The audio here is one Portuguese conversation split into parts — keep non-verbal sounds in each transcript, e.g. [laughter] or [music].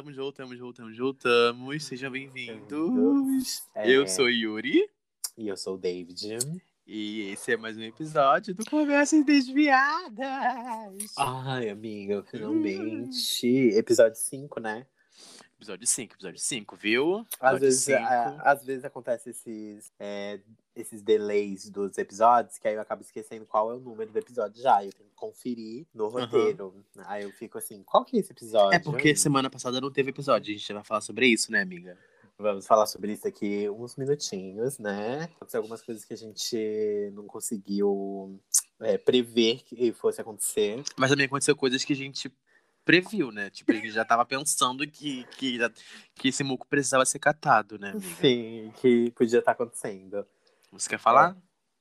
Voltamos, voltamos, voltamos, voltamos. Sejam Bem-vindos. bem-vindos. É. Eu sou Yuri E eu sou o David. e esse é mais um episódio do Conversas Desviadas. Ai, amiga, finalmente. Episódio 5, né? Episódio 5, episódio 5, viu? Às Episódio vezes, cinco. a- às vezes acontece esses, é, esses delays dos episódios, que aí eu acabo esquecendo qual é o número do episódio já. Eu tenho que conferir no roteiro. Aí eu fico assim, qual que é esse episódio? É porque semana passada não teve episódio, a gente vai falar sobre isso, né, amiga? Vamos falar sobre isso aqui uns minutinhos, né? Aconteceu algumas coisas que a gente não conseguiu é, prever que fosse acontecer. Mas também aconteceu coisas que a gente previu, né? Tipo, gente já tava pensando que, que, que esse muco precisava ser catado, né, amiga? Sim, que podia estar acontecendo. Você quer falar?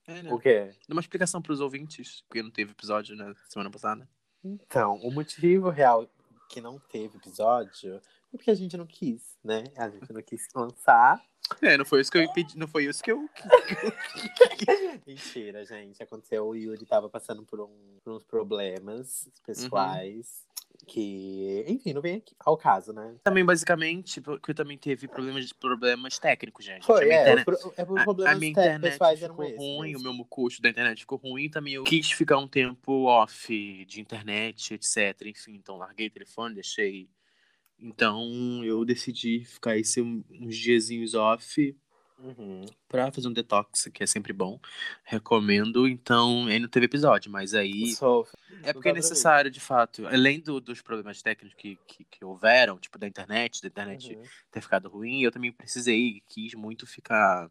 É, né? O quê? Dá uma explicação pros ouvintes, porque não teve episódio na semana passada. Então, o motivo real que não teve episódio é porque a gente não quis, né? A gente não quis lançar. É, não foi isso que eu pedi, não foi isso que eu. [laughs] Mentira, gente. Aconteceu, o Yuri tava passando por, um- por uns problemas pessoais. Que, enfim, não vem aqui ao caso, né? Também, basicamente, porque também teve problemas, problemas técnicos, gente. Foi, a minha é, internet, pro- é por a- problemas a minha te- internet ficou ruim, mesmo. o meu custo da internet ficou ruim, também eu quis ficar um tempo off de internet, etc. Enfim, então larguei o telefone, deixei. Então eu decidi ficar esse um- uns diazinhos off Uhum. pra fazer um detox, que é sempre bom. Recomendo. Então, aí não teve episódio, mas aí. É porque é necessário, de fato. Além do- dos problemas técnicos que, que, que houveram, tipo da internet, da internet Uhum. ter ficado ruim, eu também precisei, quis muito ficar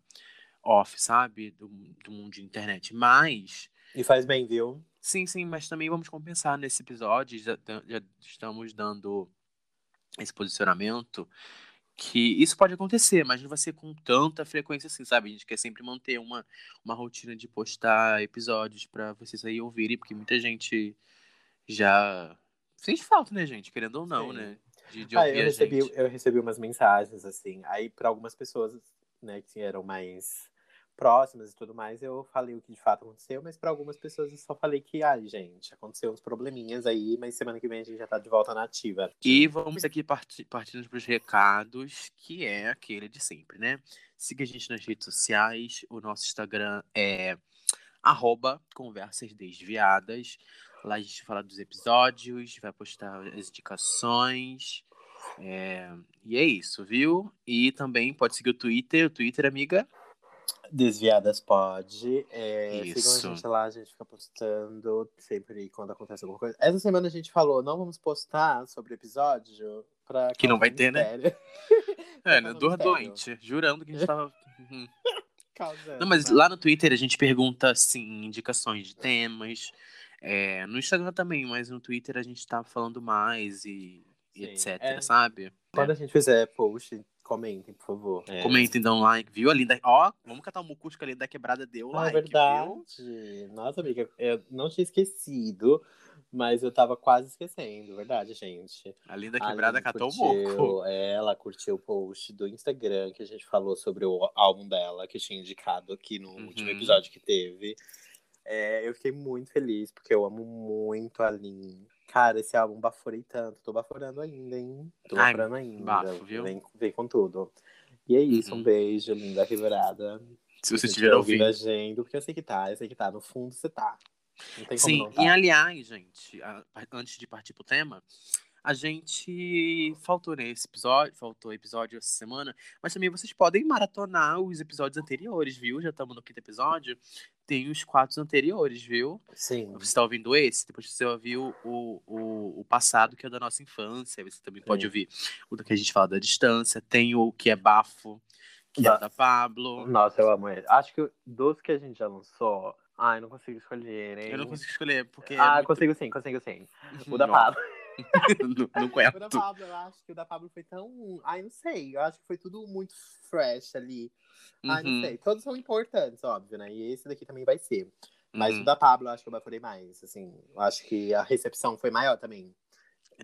off, sabe? Do, do mundo de internet. Mas. E faz bem, viu? Sim, sim, mas também vamos compensar nesse episódio. Já, já estamos dando esse posicionamento. Que isso pode acontecer, mas não vai ser com tanta frequência assim, sabe? A gente quer sempre manter uma, uma rotina de postar episódios pra vocês aí ouvirem, porque muita gente já sente falta, né, gente? Querendo ou não, Sim. né? De, de Ah, ouvir eu, recebi, gente. eu recebi umas mensagens, assim. Aí, para algumas pessoas, né, que eram mais próximas e tudo mais, eu falei o que de fato aconteceu, mas para algumas pessoas eu só falei que, ai, gente, aconteceu uns probleminhas aí, mas semana que vem a gente já tá de volta na ativa. E vamos aqui parti partindo para os recados, que é aquele de sempre, né? Siga a gente nas redes sociais. O nosso Instagram é arroba conversas desviadas. Lá a gente fala dos episódios, vai postar as indicações. é, E é isso, viu? E também pode seguir o Twitter. O Twitter, amiga. Desviadas pode. É, Isso. sigam a gente lá, a gente fica postando sempre quando acontece alguma coisa. Essa semana a gente falou, não vamos postar sobre episódio pra Que não vai ter, né? mistério. [laughs] É, [laughs] né? Dor sério. doente. Jurando que a gente tava. Uhum. Causando, Não, mas né? lá no Twitter a gente pergunta, assim, indicações de temas. É, no Instagram também, mas no Twitter a gente tá falando mais e, e etc, é. sabe? Quando a gente fizer post, comentem, por favor. É. Comentem, dão like, viu? A Linda... Ó, vamos catar o mucusco ali da quebrada, deu Ah, like, é verdade. viu? Nossa, amiga, eu não tinha esquecido, mas eu tava quase esquecendo, verdade, gente. A Linda A quebrada Aline catou o curtiu- moco. é, Ela curtiu o post do Instagram que a gente falou sobre o álbum dela, que eu tinha indicado aqui no último Uhum. episódio que teve. É, eu fiquei muito feliz, porque eu amo muito a Lin. Cara, esse álbum baforei tanto. Tô baforando ainda, hein? Tô Ai, baforando ainda. bafo, viu? Vem, vem com tudo. E é isso, Uhum. um beijo, linda quebrada. Se você estiver ouvindo. a gente, porque eu sei que tá, eu sei que tá. No fundo você tá. Não tem como Sim, não tá. e aliás, gente, antes de partir pro tema, a gente faltou nesse episódio, faltou episódio essa semana, mas também vocês podem maratonar os episódios anteriores, viu? Já estamos no quinto episódio, tem os quatro anteriores, viu? Sim. Você está ouvindo esse, depois você ouviu o, o, o passado, que é da nossa infância, você também pode Sim. ouvir o do que a gente fala da distância, tem o que é bafo, que é Bafo. da Pablo. Nossa, eu amo ele. Acho que dos que a gente já lançou. Ai, não consigo escolher, hein? Eu não consigo escolher, porque. é Ah, muito- consigo sim, consigo sim. O da Pablo. [laughs] não, não O da. Pablo, eu acho que o da Pablo foi tão. Ai, não sei. Eu acho que foi tudo muito fresh ali. Ai, não Uhum, sei. Todos são importantes, óbvio, né? E esse daqui também vai ser. Mas uhum. o da Pablo, eu acho que eu baforei mais. Assim, eu acho que a recepção foi maior também.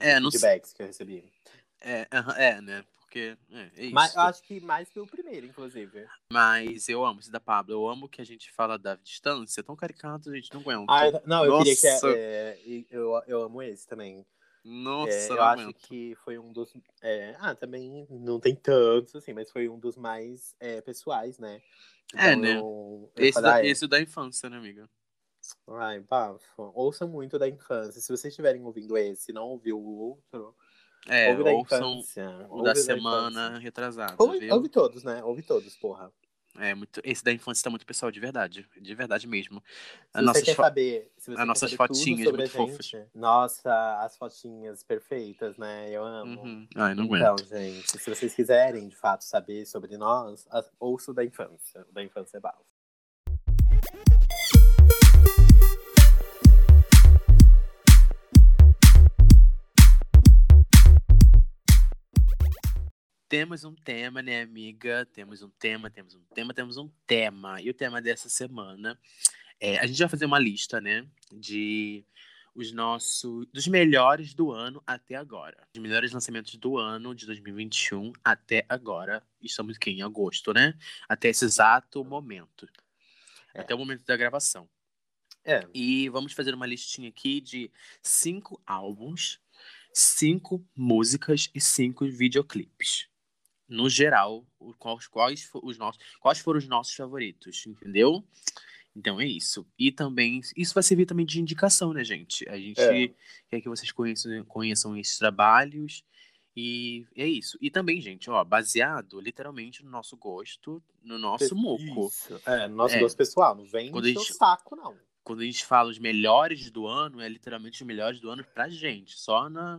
É, não sei. feedbacks que eu recebi. É, é, né? porque é, é isso. Mas eu acho que mais que o primeiro, inclusive. Mas eu amo esse da Pablo. Eu amo que a gente fala da distância. É tão caricato, a gente não aguenta. Ah, não, eu Nossa. queria que. É, e eu, eu amo esse também. Nossa, É, eu acho que foi um dos. é, ah, também não tem tantos, assim, mas foi um dos mais é, pessoais, né? É, né? Eu, eu Esse, falei, da, ah, é. esse da infância, né, amiga? Ai, bafo. Ouçam muito da infância. Se vocês estiverem ouvindo esse e não ouviu o outro, É, ouve da ouçam infância. o ouve da da semana infância. retrasada, Ouve, ouve todos, né? Ouve todos, porra. É, muito, esse da infância tá muito pessoal, de verdade. De verdade mesmo. Se As nossas saber, se as nossas fotinhas muito gente, Nossa, as fotinhas perfeitas, né? Eu amo. Uhum. Ai, não Então, aguento. gente, se vocês quiserem de fato saber sobre nós, a- ouça o da infância. O da infância é bafo. Temos um tema, né, amiga? Temos um tema, temos um tema, temos um tema. E o tema dessa semana é a gente vai fazer uma lista, né, de os nossos dos melhores do ano até agora. Os melhores lançamentos do ano de 2021 até agora. Estamos aqui em agosto, né? Até esse exato momento. É. Até o momento da gravação. É, E vamos fazer uma listinha aqui de cinco álbuns, cinco músicas e cinco videoclipes. No geral, quais, quais, os nossos, quais foram os nossos favoritos, entendeu? Então é isso. E também, isso vai servir também de indicação, né, gente? A gente É. quer que vocês conheçam, conheçam esses trabalhos. E é isso. E também, gente, ó, baseado literalmente no nosso gosto, no nosso muco. Isso. É, no nosso É. gosto pessoal. Não vem Quando do gente- saco, não. quando a gente fala os melhores do ano, é literalmente os melhores do ano pra gente. Só na,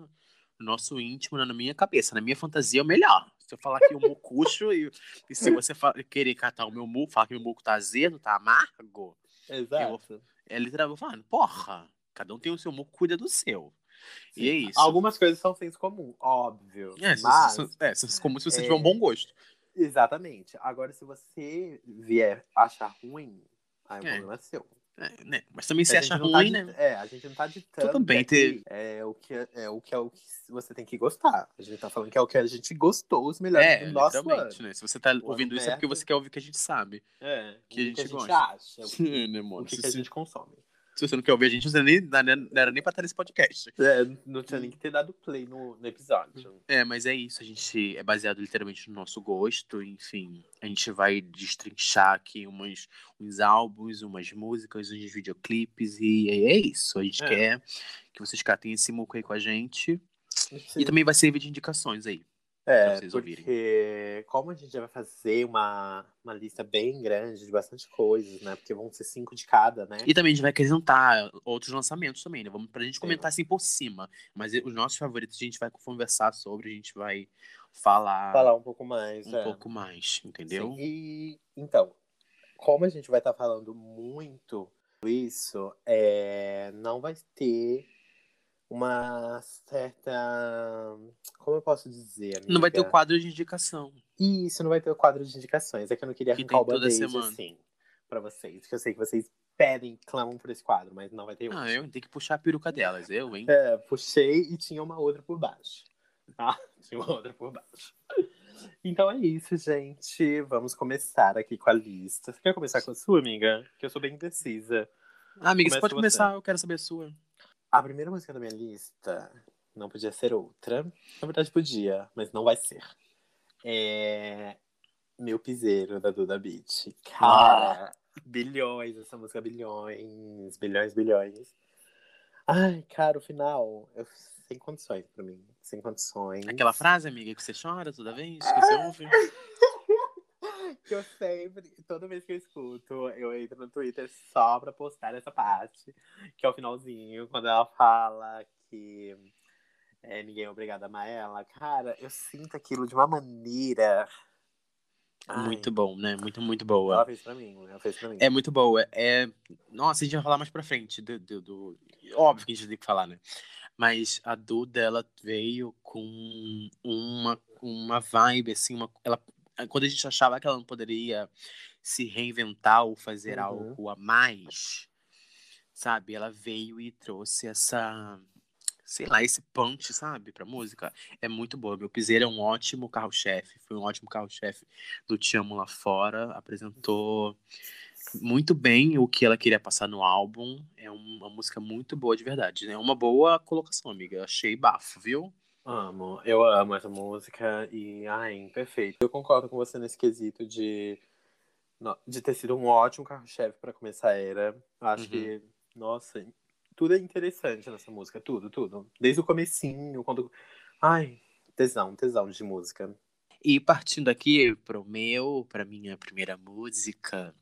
no nosso íntimo, na minha cabeça. Na minha fantasia é o melhor. Se eu falar que o mucucho e, e se você fa- querer catar o meu muco, falar que o meu muco tá azedo, tá amargo, Exato. é literalmente falando, porra, cada um tem o seu muco, cuida do seu. E é isso. Algumas coisas são senso comum, óbvio. É, mas, é, se- como se você é, tiver um bom gosto. exatamente. Agora, se você vier achar ruim, aí o É. problema é seu. É, né? Mas também se acha tá ruim, dit- né? É, a gente não tá ditando Tudo bem que ter- é o que é, é o que é o que você tem que gostar. A gente tá falando que é o que a gente gostou, os melhores É, do nosso ano. né? Se você tá ano ouvindo isso é porque perto. você quer ouvir o que a gente sabe. É, Que a o gente que a gente gosta. acha, o [laughs] que, né, o mano? que Se, que a gente consome. Se você não quer ouvir a gente, você nem, não era- nem pra estar nesse podcast. É, não tinha nem que ter dado play no, no episódio. É, mas é isso. A gente é baseado literalmente no nosso gosto. Enfim, a gente vai destrinchar aqui umas, uns álbuns, umas músicas, uns videoclipes. E é isso. A gente É. quer que vocês catem esse muco aí com a gente. Sim. E também vai servir de indicações aí. É, pra vocês porque como a gente vai fazer uma, uma lista bem grande de bastante coisas, né? Porque vão ser cinco de cada, né? E também a gente vai acrescentar outros lançamentos também, né? Vamos pra gente Sim. comentar assim por cima. Mas os nossos favoritos a gente vai conversar sobre, a gente vai falar, Falar um pouco mais. um é. pouco mais, entendeu? Sim, E então, como a gente vai estar falando muito isso, é, não vai ter uma certa. Como eu posso dizer? Não vai ter o amiga? quadro de indicação. Isso, não vai ter o quadro de indicações. É que eu não queria Que arrancar o toda band-aid semana. assim pra vocês. Porque eu sei que vocês pedem, clamam por esse quadro, mas não vai ter Ah, hoje. eu tenho que puxar a peruca delas, eu, hein? É, puxei e tinha uma outra por baixo. Tá? [laughs] Tinha uma outra por baixo. Então é isso, gente. Vamos começar aqui com a lista. Você quer começar com a sua, amiga? Que eu sou bem indecisa. Ah, amiga, Começa você pode você. começar, eu quero saber a sua. A primeira música da minha lista não podia ser outra. Na verdade, podia, mas não vai ser. É. Meu Piseiro, da Duda Beat. Cara, bilhões, essa música, bilhões, bilhões, bilhões. Ai, cara, o final, eu, sem condições pra mim. Sem condições. Aquela frase, amiga, que você chora toda vez, que você ouve. [laughs] que eu sempre, toda vez que eu escuto, eu entro no Twitter só pra postar essa parte, que é o finalzinho, quando ela fala que é, ninguém é obrigado a amar ela. Cara, eu sinto aquilo de uma maneira. Ai, Muito bom, né? Muito, muito Ela boa. fez pra mim, ela fez pra mim. É muito boa. É... Nossa, a gente vai falar mais pra frente. Do, do, do- Óbvio que a gente tem que falar, né? Mas a Duda, ela veio com uma, uma vibe, assim, uma... Ela... quando a gente achava que ela não poderia se reinventar ou fazer Uhum. algo a mais, sabe? Ela veio e trouxe essa sei lá, esse punch, sabe, pra música, é muito boa. Meu Piseiro é um ótimo carro-chefe, foi um ótimo carro-chefe do Te Amo Lá Fora, apresentou muito bem o que ela queria passar no álbum. É uma música muito boa de verdade, né? Uma boa colocação, amiga. Achei bafo, viu? Amo, eu amo essa música e, ai, perfeito. Eu concordo com você nesse quesito de, de ter sido um ótimo carro-chefe para começar a era. Acho uhum. que, nossa, tudo é interessante nessa música, tudo, tudo. Desde o comecinho, quando. Ai, tesão, tesão de música. E partindo aqui pro meu, pra minha primeira música,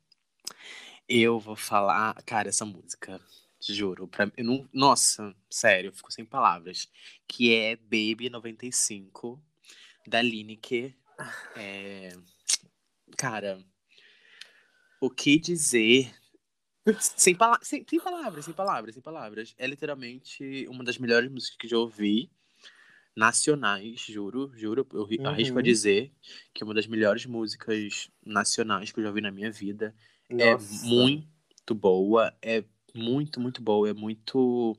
eu vou falar, cara, essa música, juro, pra, eu não, nossa, sério, eu fico sem palavras, que é Baby 95 da Lineker. É, cara, o que dizer sem, pala sem, sem, palavras, sem palavras, sem palavras. É literalmente uma das melhores músicas que já ouvi. Nacionais, juro, juro. Eu uhum. arrisco a dizer que é uma das melhores músicas nacionais que eu já ouvi na minha vida. É Nossa. É muito boa, é muito, muito boa, é muito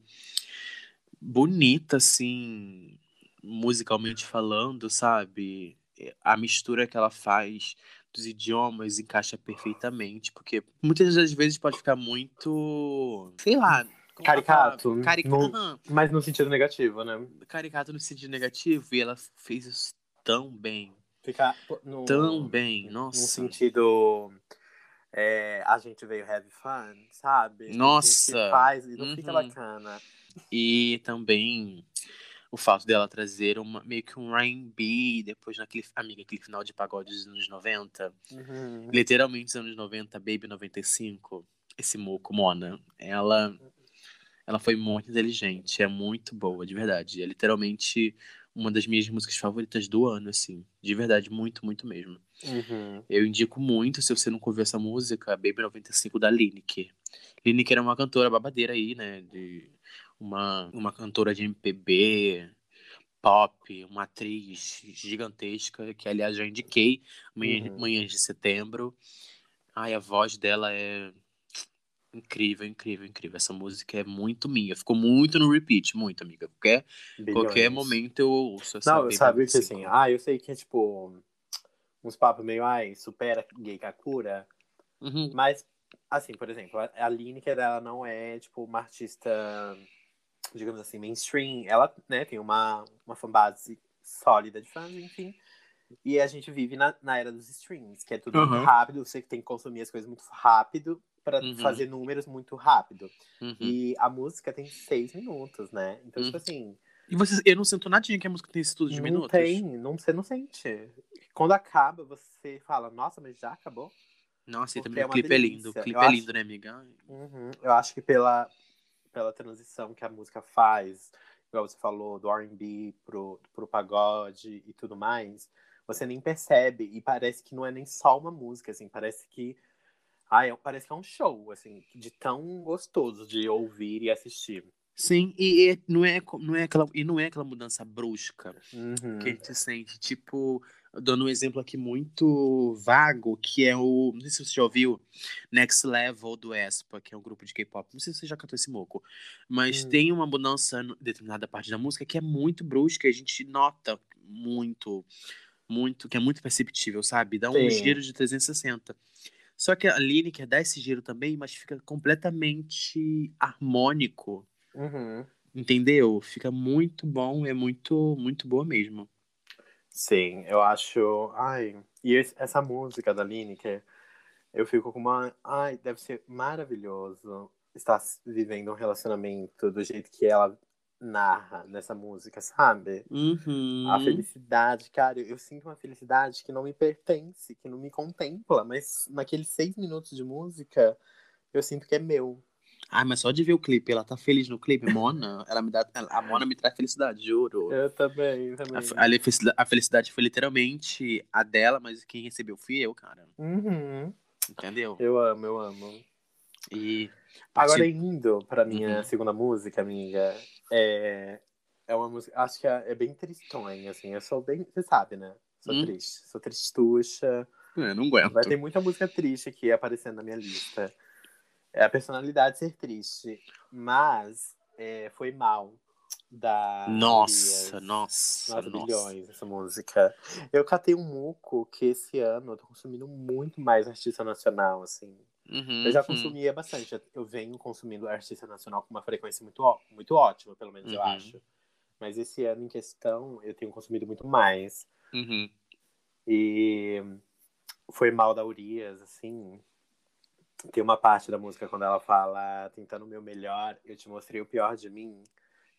bonita, assim, musicalmente falando, sabe? A mistura que ela faz dos idiomas encaixa perfeitamente, porque muitas das vezes pode ficar muito, sei lá, caricato, Caric... no... mas no sentido negativo, né? Caricato no sentido negativo e ela fez isso tão bem. Ficar no... tão bem, nossa. No sentido é, a gente veio have fun, sabe? Nossa. A gente faz e não uhum. fica bacana. E também o fato dela trazer uma, meio que um R&B, depois naquele, amiga, aquele final de pagode dos anos 90. Uhum. Literalmente dos anos 90, Baby 95. Esse moco, Mona. Ela, ela foi muito inteligente, é muito boa, de verdade. É literalmente uma das minhas músicas favoritas do ano, assim. De verdade, muito, muito mesmo. Uhum. Eu indico muito, se você não ouviu essa música, Baby 95 da Lineker. Lineker é uma cantora babadeira aí, né? De uma, uma cantora de MPB, pop, uma atriz gigantesca, que aliás já indiquei Manhã, uhum. Manhãs de Setembro. Ai, a voz dela é incrível, incrível, incrível. Essa música é muito minha. Ficou muito no repeat, muito, amiga. Qualquer, qualquer momento eu ouço essa Não, sabe que assim, ah, eu sei que é tipo uns papos meio, ai, supera gay Kakura. Uhum. Mas, assim, por exemplo, a Lineker, ela não é, tipo, uma artista digamos assim, mainstream, ela né, tem uma, uma fanbase sólida de fãs, enfim. E a gente vive na, na era dos streams, que é tudo uhum. muito rápido, você tem que consumir as coisas muito rápido para uhum. fazer números muito rápido. Uhum. E a música tem seis minutos, né? Então, tipo uhum. assim. E você, eu não sinto nadinha que a música tem esse tudo de não minutos. Tem, não, você não sente. Quando acaba, você fala, nossa, mas já acabou? Nossa, e também é o clipe delícia. é lindo. O clipe eu é lindo, acho... né, amiga? Uhum. Eu acho que pela, pela transição que a música faz, igual você falou, do R&B pro, pro pagode e tudo mais, você nem percebe e parece que não é nem só uma música, assim, parece que ai, é, parece que é um show, assim, de tão gostoso de ouvir e assistir. Sim, e, e não, é, não, é aquela, e não é aquela mudança brusca uhum. que a gente sente. Tipo, dando um exemplo aqui muito vago, que é o. Não sei se você já ouviu Next Level do Espa, que é um grupo de K-pop. Não sei se você já cantou esse moco. Mas hum. tem uma mudança em determinada parte da música que é muito brusca, a gente nota muito, muito, que é muito perceptível, sabe? Dá um Sim. giro de 360. Só que a Lineker dá esse giro também, mas fica completamente harmônico. Uhum. Entendeu? Fica muito bom, é muito, muito boa mesmo. Sim, eu acho. Ai, e essa música da Lineker, eu fico com uma. Ai, deve ser maravilhoso estar vivendo um relacionamento do jeito que ela narra nessa música, sabe? Uhum. A felicidade, cara, eu sinto uma felicidade que não me pertence, que não me contempla, mas naqueles seis minutos de música, eu sinto que é meu. Ah, mas só de ver o clipe, ela tá feliz no clipe, Mona, ela me dá, a Mona me traz felicidade, juro. Eu também, também. A, a, felicidade foi literalmente a dela, mas quem recebeu fui eu, cara. Uhum. Entendeu? Eu amo, eu amo. E agora indo para minha uhum. segunda música, amiga, é é uma música, acho que é, é bem tristonha, assim. Eu sou bem, você sabe, né? Sou hum. triste, sou tristucha. É, não aguento. Vai ter muita música triste aqui aparecendo na minha lista. É a personalidade ser triste. Mas é, foi mal. Da Nossa, nossa, Nossa, nossa. bilhões essa música. Eu catei um muco que esse ano eu tô consumindo muito mais artista nacional, assim. Uhum, Eu já uhum. consumia bastante. Eu venho consumindo artista nacional com uma frequência muito, muito ótima, pelo menos eu Uhum. acho. Mas esse ano em questão, eu tenho consumido muito mais. Uhum. E foi mal da Urias, assim. Tem uma parte da música quando ela fala tentando o meu melhor, eu te mostrei o pior de mim.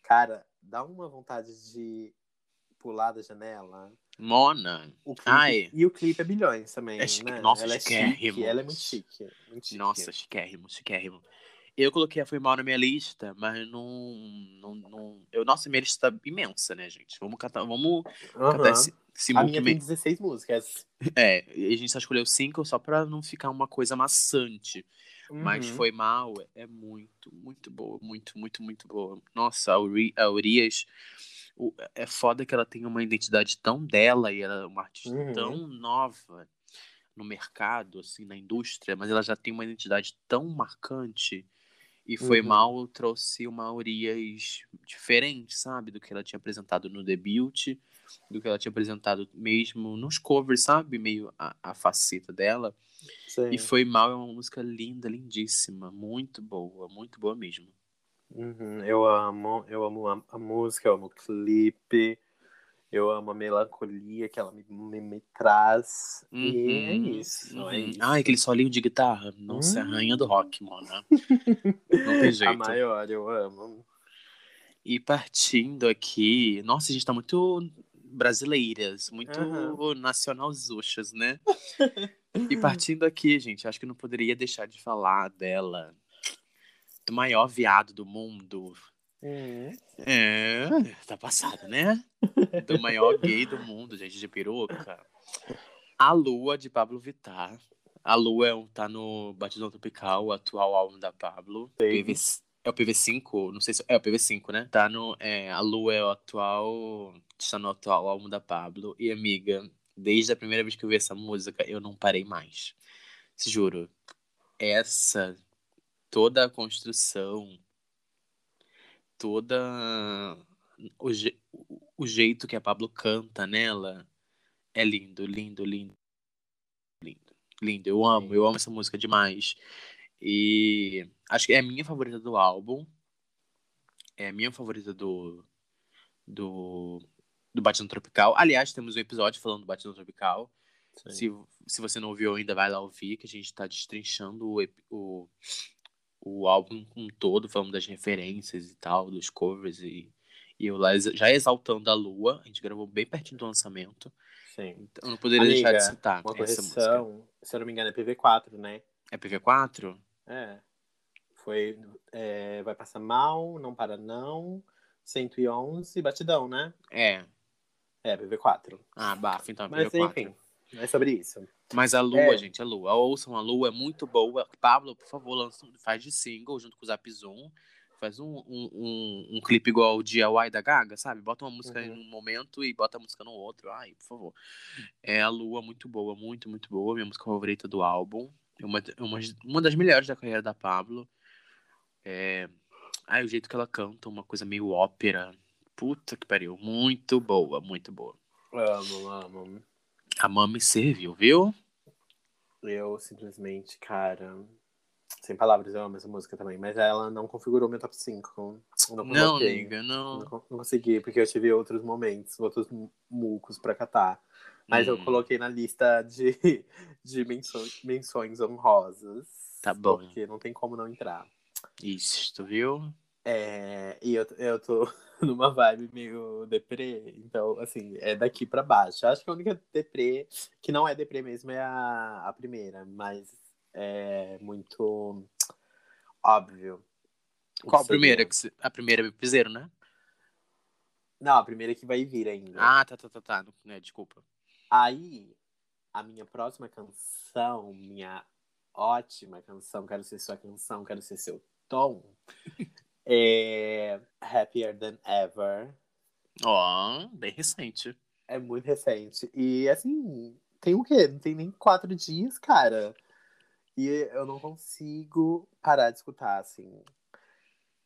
Cara, dá uma vontade de pular da janela. Mona. O clipe, Ai. E o clipe é bilhões também, É chique- né? nossa, ela é chique, ela é muito chique. Muito chique. Nossa, chiquérrimo, chiquérrimo. Eu coloquei a Foi Mal na minha lista, mas não. não, não... Eu, nossa, minha lista tá imensa, né, gente? Vamos catar, vamos Aham. catar esse, esse A minha tem 16 músicas. É, a gente só escolheu cinco só pra não ficar uma coisa maçante. Mas Uhum. Foi Mal é muito, muito boa. Muito, muito, muito boa. Nossa, a, Uri, a Urias. O- é foda que ela tem uma identidade tão dela e ela é uma artista Uhum. tão nova no mercado, assim, na indústria, mas ela já tem uma identidade tão marcante. E Foi Uhum. Mal trouxe uma Urias diferente, sabe? Do que ela tinha apresentado no debut, do que ela tinha apresentado mesmo nos covers, sabe? Meio a, a faceta dela. Sim. E Foi Mal é uma música linda, lindíssima. Muito boa, muito boa mesmo. Uhum, Eu amo, eu amo a, a música, eu amo o clipe, eu amo a melancolia que ela me, me, me traz. E é Uhum, isso, uhum. é isso. Ai, aquele solinho de guitarra. Nossa, é a Hum. rainha do rock, mano. Não tem [laughs] A jeito. maior, eu amo. E partindo aqui. Nossa, a gente tá muito brasileiras, muito Aham. nacionalzuchas, né? [laughs] E partindo aqui, gente, acho que não poderia deixar de falar dela. Do maior viado do mundo. Uhum. É, [laughs] tá passada, né? Do maior gay do mundo, gente, de peruca. A Lua, de Pablo Vittar. A Lua é tá no Batidão Tropical, o atual álbum da Pablo. PV, é o PV5? Não sei se é o PV5, né? Tá no, é, a Lua é o atual. Está no atual álbum da Pablo. E, amiga, desde a primeira vez que eu vi essa música, eu não parei mais. Juro. Essa. Toda a construção. Toda. O, je- o jeito que a Pablo canta nela é lindo, lindo, lindo. Lindo. Lindo. Eu amo, eu amo essa música demais. E acho que é a minha favorita do álbum. É a minha favorita do. Do. Do Batidão Tropical. Aliás, temos um episódio falando do Batidão Tropical. Sim. Se, se você não ouviu ainda, vai lá ouvir, que a gente tá destrinchando o, o, o álbum como um todo, falando das referências e tal, dos covers e, e eu lá já exaltando a Lua. A gente gravou bem pertinho do lançamento. Sim. Então eu não poderia deixar de Amiga, citar Uma essa música. correção, se eu não me engano, é PV4, né? É PV4? É. Foi. é, vai passar mal, não para não. 111, batidão, né? É. É, PV4. Ah, bafo, então é Mas PV4. enfim, é sobre isso. Mas a Lua, É. gente, a Lua. Ouçam a Lua, é muito boa. Pablo, por favor, lança, faz de single junto com o Zap Zoom. Faz um, um, um, um clipe igual o DIY da Gaga, sabe? Bota uma música em Uhum. um momento e bota a música no outro. Ai, por favor. É a Lua, muito boa, muito, muito boa. Minha música favorita do álbum. É uma, uma, uma das melhores da carreira da Pablo. É... Ai, o jeito que ela canta, uma coisa meio ópera. Puta que pariu. Muito boa, muito boa. Amo, amo. A Mami serviu, viu? Eu simplesmente, cara. Sem palavras, eu amo essa música também. Mas ela não configurou meu top 5. Não, Não, amiga, não. Não, con- não consegui, porque eu tive outros momentos, outros mu- mucos pra catar. Mas eu Hum. coloquei na lista de, [laughs] de menções, menções honrosas. Tá bom. Porque não tem como não entrar. Isso, tu viu? É, e eu, eu tô [laughs] numa vibe meio deprê, então, assim, é daqui pra baixo. Acho que a única deprê, que não é deprê mesmo, é a, a primeira, mas é muito óbvio. Qual a primeira? que cê- A primeira é piseiro, né? Não, a primeira que vai vir ainda. Ah, tá, tá, tá, tá. Não, né, desculpa. Aí, a minha próxima canção, minha ótima canção, quero ser sua canção, quero ser seu tom, [laughs] é Happier Than Ever. Ó, bem recente. É muito recente. E assim, tem o quê? Não tem nem quatro dias, cara. E eu não consigo parar de escutar, assim.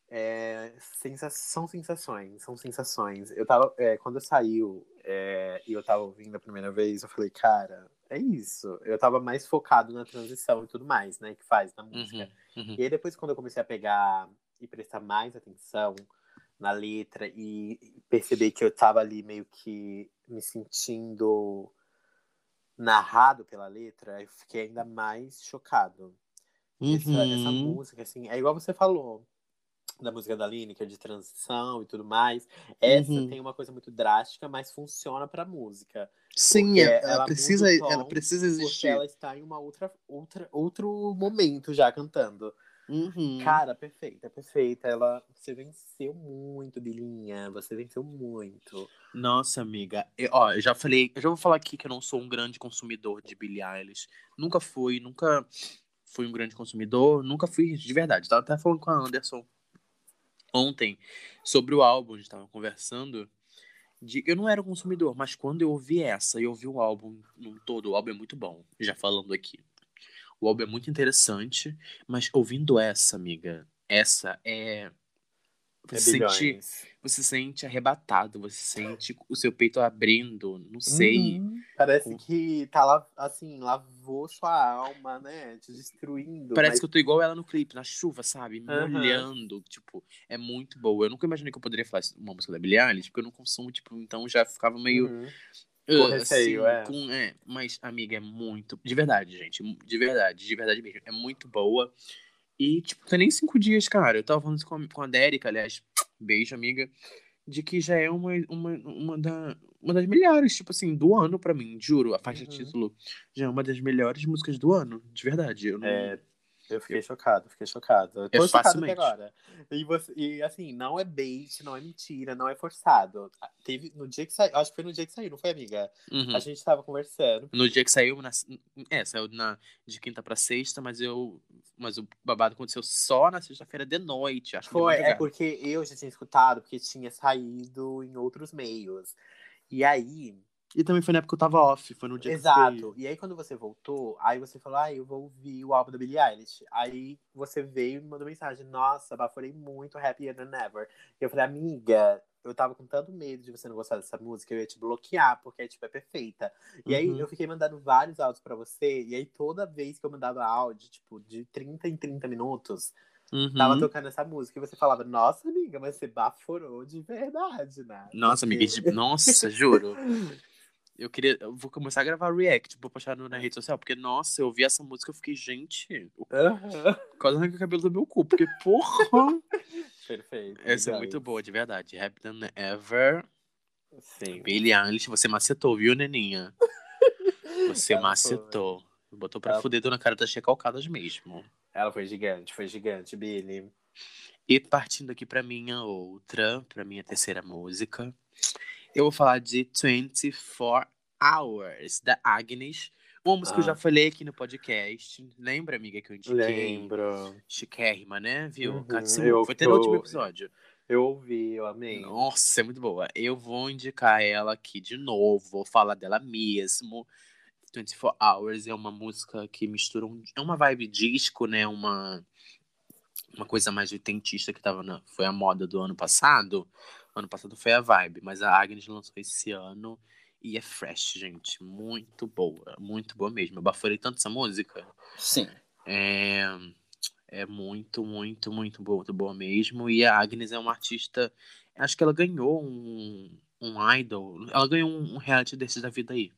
É, sensa são sensações, são sensações. Eu tava, é, quando saiu é, e eu tava ouvindo a primeira vez, eu falei, cara, é isso. Eu tava mais focado na transição e tudo mais, né, que faz na música. Uhum, uhum. E aí depois, quando eu comecei a pegar e prestar mais atenção na letra e perceber que eu tava ali meio que me sentindo narrado pela letra, eu fiquei ainda mais chocado. Uhum. Essa, essa música, assim, é igual você falou da música da Lineker, de transição e tudo mais. Essa Uhum. tem uma coisa muito drástica, mas funciona pra música. Sim, Porque ela, ela muda precisa, ela precisa Porque existir. ela está em uma outra, outra, outro momento já cantando. Uhum. Cara, perfeita, perfeita. Ela, você venceu muito, Bilinha. Você venceu muito. Nossa, amiga. Eu, ó, eu já falei, eu já vou falar aqui que eu não sou um grande consumidor de Billie Eilish. Nunca fui, nunca fui um grande consumidor, nunca fui de verdade. Tava até falando com a Anderson ontem sobre o álbum, a gente tava conversando. De, eu não era um consumidor, mas quando eu ouvi essa e ouvi o álbum num todo, o álbum é muito bom, já falando aqui. O álbum é muito interessante, mas ouvindo essa, amiga, essa é. É Você sente, bilhões. você sente arrebatado, você sente o seu peito abrindo, não sei. Uhum. Parece Com- que tá lá, assim, lavou sua alma, né? Te destruindo. Parece mas- que eu tô igual ela no clipe, na chuva, sabe? Aham. Molhando. Tipo, é muito boa. Eu nunca imaginei que eu poderia falar uma música da Billie Eilish, porque eu não consumo, tipo, então já ficava meio. Uhum. "Ah", Com receio, é. com- é. Mas, amiga, é muito. De verdade, gente. De verdade, de verdade mesmo. É muito boa. E, tipo, tem nem cinco dias, cara. Eu tava falando isso com a, com a Dérica, aliás. [tsk] Beijo, amiga. De que já é uma, uma, uma, da, uma das melhores, tipo assim, do ano pra mim, juro. A faixa Uhum. título já é uma das melhores músicas do ano, de verdade. Eu não... É, eu fiquei chocado, fiquei chocado. Eu tô chocado facilmente. até agora. E, você, e assim, não é bait, não é mentira, não é forçado. Teve no dia que saiu, acho que foi no dia que saiu, não foi, amiga? Uhum. A gente tava conversando. No dia que saiu, na, é, saiu na, de quinta pra sexta, mas eu. Mas o babado aconteceu só na sexta-feira de noite. Acho Foi, é porque eu já tinha escutado, porque tinha saído em outros meios. E aí, E também foi na época que eu tava off, foi no dia Exato. que eu E aí, quando você voltou, aí você falou, ah, eu vou ouvir o álbum da Billie Eilish. Aí você veio e me mandou mensagem, nossa, baforei muito Happier Than Ever. E eu falei, amiga, eu tava com tanto medo de você não gostar dessa música, eu ia te bloquear, porque, tipo, é perfeita. E aí Uhum. eu fiquei mandando vários áudios pra você, e aí toda vez que eu mandava áudio, tipo, de 30 em 30 minutos, Uhum. tava tocando essa música, e você falava, nossa, amiga, mas você baforou de verdade, né? Nossa, amiga, tipo, nossa, juro. [laughs] Eu queria. Eu vou começar a gravar react, vou postar na rede social, porque, nossa, eu ouvi essa música eu fiquei, gente, quase arranquei o cabelo do meu cu, porque, porra! [laughs] Perfeito. Essa é muito boa, de verdade. Happy Than Ever. Sim. Billie Eilish, você macetou, viu, neninha? [laughs] Você Ela macetou. Botou pra Ela- fuder na cara das recalcadas mesmo. Ela foi gigante, foi gigante, Billy. E partindo aqui pra minha outra, pra minha terceira música, eu vou falar de 24 Hours, da Agnes. Uma música que eu Ah. já falei aqui no podcast. Lembra, amiga, que eu indiquei? Lembro. Chiquérrima, né? Viu? Uhum, Katsumu. eu- Foi até no último episódio. Eu ouvi, eu amei. Nossa, é muito boa. Eu vou indicar ela aqui de novo, vou falar dela mesmo. 24 Hours é uma música que mistura um, é uma vibe disco, né? Uma uma coisa mais oitentista que tava na, foi a moda do ano passado. Ano passado foi a vibe, mas a Agnes lançou esse ano e é fresh, gente, muito boa, muito boa mesmo. Eu baforei tanto essa música. Sim. É, é muito, muito, muito boa, muito boa mesmo. E a Agnes é uma artista. Acho que ela ganhou um, um idol. Ela ganhou um, reality desses da vida aí.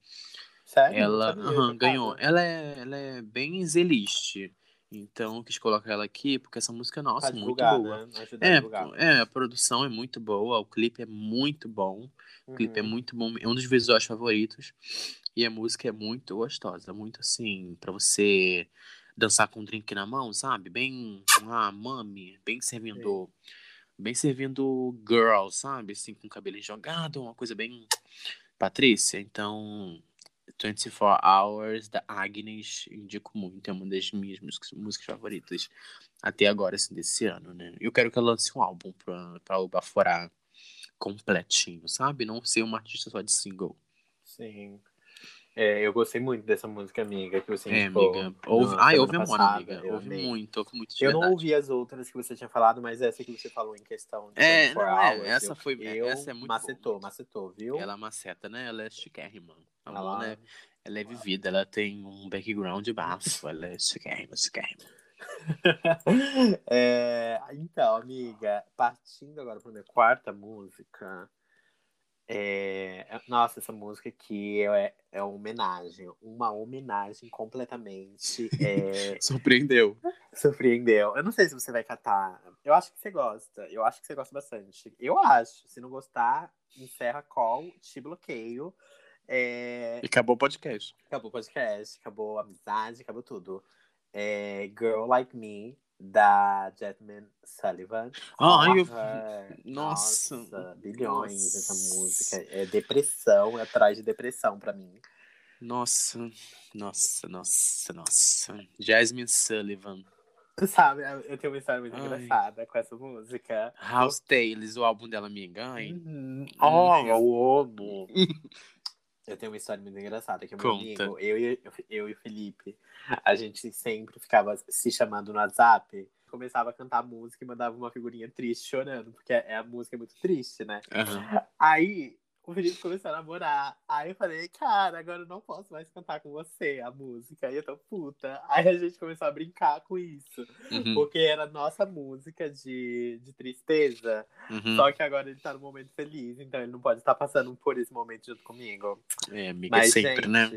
Sério? ela chocada. ganhou. Ela é, ela é bem zeliste. Então eu quis colocar ela aqui, porque essa música, nossa, Pra muito boa. Né? É, é, a produção é muito boa, o clipe é muito bom. O clipe é Uhum. muito bom, é um dos visuais favoritos. E a música é muito gostosa, muito assim, pra você dançar com um drink na mão, sabe? Bem, ah, mami, bem servindo, bem servindo girl, sabe? Assim, com o cabelo jogado, uma coisa bem Patrícia. Então, 24 Hours da Agnes, indico muito, é uma das minhas músicas, músicas favoritas até agora, assim, desse ano, né? Eu quero que ela lance um álbum pra, pra o baforar completinho, sabe? Não ser uma artista só de single. Sim. É, eu gostei muito dessa música, amiga, que você É, indicou amiga. Ouve... ouve amor, passada. amiga. Eu Ouve amei. muito, ouve muito de Eu não ouvi as outras que você tinha falado, mas essa que você falou em questão de É, 24 não, é, hours, essa eu- foi- eu essa é muito macetou, boa. macetou, viu? Ela maceta, né? Ela é chiquérrima. Amor, Ela- né? Ela é vivida, ela tem um background baixo. Ela é chiquérrima, chiquérrima. [laughs] É, então, amiga, partindo agora para minha quarta música. é, nossa, essa música aqui é, é uma homenagem, uma homenagem completamente. é, [laughs] Surpreendeu. surpreendeu. Eu não sei se você vai catar. Eu acho que você gosta. Eu acho que você gosta bastante. Eu acho. Se não gostar, encerra a call, te bloqueio. É, E acabou o podcast. Acabou o podcast, acabou a amizade, acabou tudo. É Girl Like Me, da Jasmine Sullivan. Ai, eu-. Nossa. Nossa, bilhões Nossa. essa música. É depressão, é atrás de depressão pra mim. Nossa, nossa, nossa, nossa. Jasmine Sullivan. Tu sabe, eu tenho uma história muito Ai. engraçada com essa música. House Tales, o álbum dela, amiga. Ai. Uhum. Ai, eu amo. [laughs] Eu tenho uma história muito engraçada, que o meu Conta. amigo, eu e, eu e o Felipe, a gente sempre ficava se chamando no WhatsApp, começava a cantar música e mandava uma figurinha triste chorando, porque é a música é muito triste, né? Aham. Aí o Felipe começou a namorar. Aí eu falei, cara, agora eu não posso mais cantar com você a música. Aí eu tô puta. Aí a gente começou a brincar com isso. Uhum, Porque era nossa música de, de tristeza. uhum. Só que agora ele tá no momento feliz, então ele não pode estar passando por esse momento junto comigo. É, amiga, Mas, sempre, gente, né?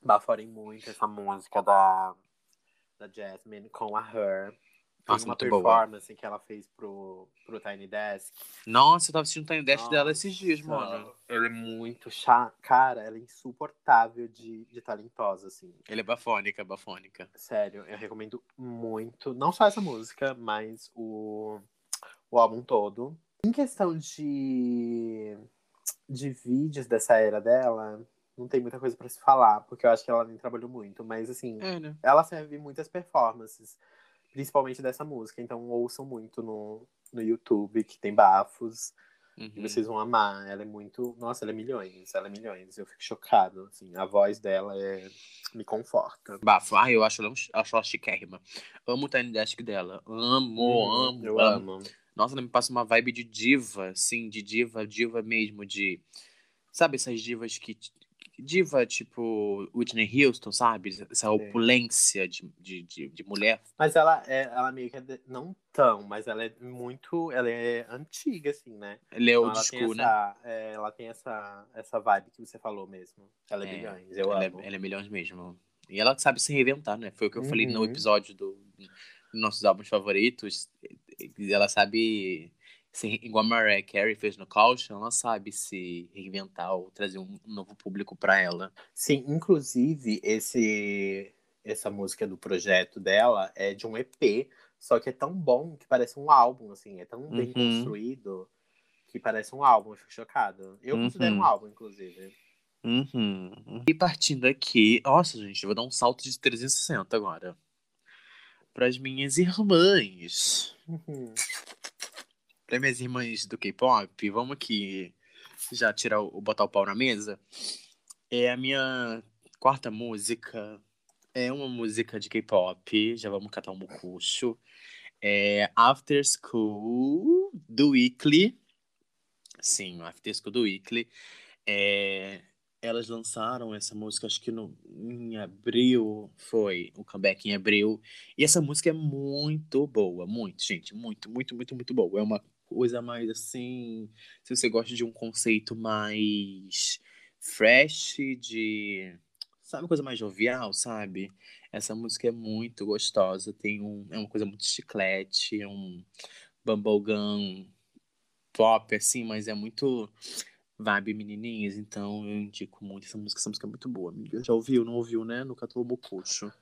baforem muito essa música da, da Jasmine com a Her. Nossa, uma muito boa. performance que ela fez pro, pro Tiny Desk. Nossa, eu tava assistindo o Tiny dela Nossa, esses dias, mano. Ela é muito chata. Cara, ela é insuportável de, de talentosa, assim. Ele é bafônica, bafônica. Sério, eu recomendo muito. Não só essa música, mas o, o álbum todo. Em questão de, de vídeos dessa era dela, não tem muita coisa pra se falar, porque eu acho que ela nem trabalhou muito. Mas, assim, É, né? ela serve muitas performances, principalmente dessa música. Então, ouçam muito no, no YouTube, que tem bafos. E Uhum. vocês vão amar. Ela é muito. Nossa, ela é milhões. Ela é milhões. Eu fico chocado. Assim, a voz dela é... me conforta. Bafo. Ai, eu acho ela, acho ela chiquérrima. Amo o Tiny Desk dela. Amo, amo, Uhum, Eu amo. amo. Nossa, ela me passa uma vibe de diva, assim, de diva, diva mesmo, de. Sabe essas divas que. Diva tipo Whitney Houston, sabe? Essa opulência de, de, de, de mulher. Mas ela é. Ela meio que é. de- Não tão, mas ela é muito. Ela é antiga, assim, né? Ela é Então old school, né? é, ela tem essa, essa vibe que você falou mesmo. Ela é, É, bilhões. Eu ela, amo. é, ela é milhões mesmo. E ela sabe se reinventar, né? Foi o que eu falei no Uhum. episódio do dos nossos álbuns favoritos. Ela sabe, se, igual a Mariah Carey fez no Caution, ela sabe se reinventar ou trazer um novo público pra ela. Sim, inclusive, esse, essa música do projeto dela é de um EP, só que é tão bom que parece um álbum, assim, é tão bem Uhum. construído que parece um álbum, eu fico chocado. Eu considero Uhum. um álbum, inclusive. Uhum. E partindo aqui, nossa, gente, eu vou dar um salto de 360 agora. Para as minhas irmãs. Uhum. Para minhas irmãs do K-pop, vamos aqui já tirar o botar o pau na mesa. É a minha quarta música. É uma música de K-pop. Já vamos catar um mucucho. É After School do Weekly. Sim, After School do Weekly. É, elas lançaram essa música, acho que no, em abril foi o comeback em abril. E essa música é muito boa, muito, gente, muito, muito, muito, muito boa. É uma coisa mais assim, se você gosta de um conceito mais fresh, de, sabe, coisa mais jovial, sabe? Essa música é muito gostosa, tem um, é uma coisa muito chiclete, é um bubblegum pop, assim, mas é muito vibe menininhas, então eu indico muito essa música. Essa música é muito boa, amiga. Já ouviu? Não ouviu, né? No Catou Mocucho.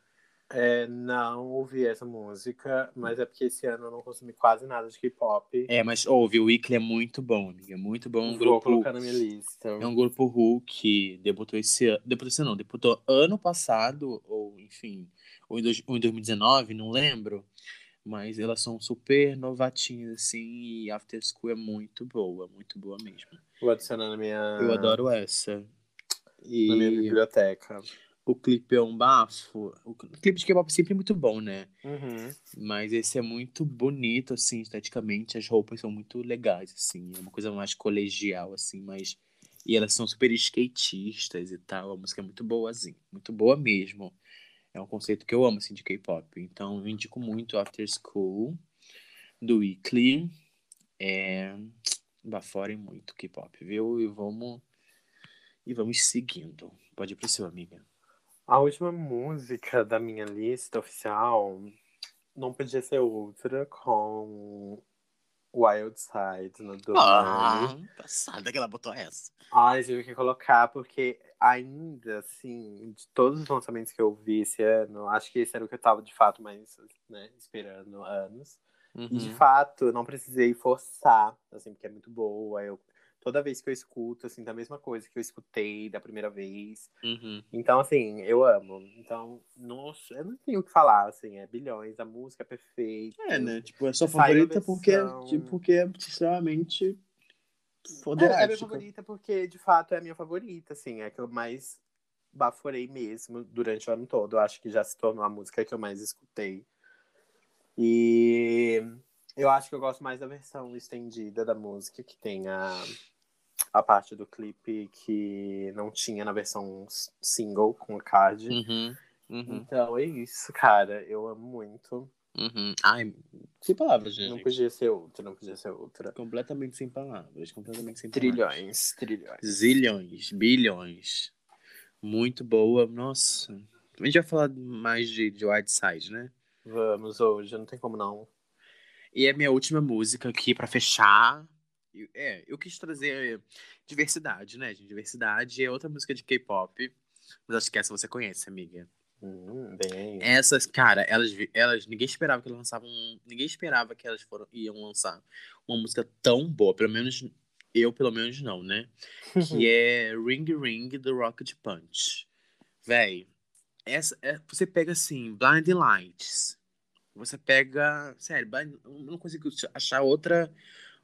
É, não ouvi essa música, mas é porque esse ano eu não consumi quase nada de K-pop. É, mas ouve, o Weekly é muito bom, amiga. Muito bom. É um Vou grupo, colocar na minha lista. é um grupo Hulk que debutou esse ano. Debutou esse ano, não, debutou ano passado, ou enfim, ou em, dois, ou em 2019, não lembro. Mas elas são super novatinhas, assim, e After School é muito boa, muito boa mesmo. Vou adicionar na minha. Eu adoro essa. E... Na minha biblioteca. O clipe é um bafo. O clipe de K-pop é sempre muito bom, né? Uhum. Mas esse é muito bonito, assim, esteticamente. As roupas são muito legais, assim. É uma coisa mais colegial, assim, mas. E elas são super skatistas e tal. A música é muito boazinha. Muito boa mesmo. É um conceito que eu amo, assim, de K-pop. Então, eu indico muito After School, do Weekly. É... Baforem muito K-pop, viu? E vamos... E vamos seguindo. Pode ir pro seu, amiga. A última música da minha lista oficial não podia ser outra com Wild Side no do Ah, passada que ela botou essa. Ai, tive que colocar, porque ainda, assim, de todos os lançamentos que eu vi esse ano, acho que esse era o que eu tava de fato mais, né, esperando anos. Uhum. E de fato, não precisei forçar, assim, porque é muito boa. Eu, toda vez que eu escuto, assim, da mesma coisa que eu escutei da primeira vez. Uhum. Então, assim, eu amo. Então, nossa, eu não tenho o que falar, assim, é bilhões, a música é perfeita. É, né? Tipo, é sua favorita porque, tipo, porque é extremamente É, é minha foderástica. favorita porque, de fato, é a minha favorita, assim, é a que eu mais baforei mesmo durante o ano todo. Eu acho que já se tornou a música que eu mais escutei. E eu acho que eu gosto mais da versão estendida da música, que tem a, a parte do clipe que não tinha na versão single com o card. Uhum. Uhum. Então é isso, cara. Eu amo muito. Uhum. Ai, sem palavras, Não gente. podia ser outra, não podia ser outra. Completamente sem palavras. Completamente sem palavras. Trilhões, trilhões. Zilhões, bilhões. Muito boa. Nossa. A gente vai falar mais de, de Whiteside, né? Vamos hoje, não tem como não. E a minha última música aqui pra fechar. É, eu quis trazer diversidade, né, gente? Diversidade é outra música de K-pop. Mas acho que essa você conhece, amiga. Hum, bem. Essas, cara, elas, elas ninguém esperava que elas lançavam. Ninguém esperava que elas foram, iam lançar uma música tão boa. Pelo menos eu, pelo menos, não, né? Que [laughs] é Ring Ring do Rocket Punch. Véi, essa, é- você pega assim, Blind Lights. Você pega. Sério, Blind- eu não consigo achar outra,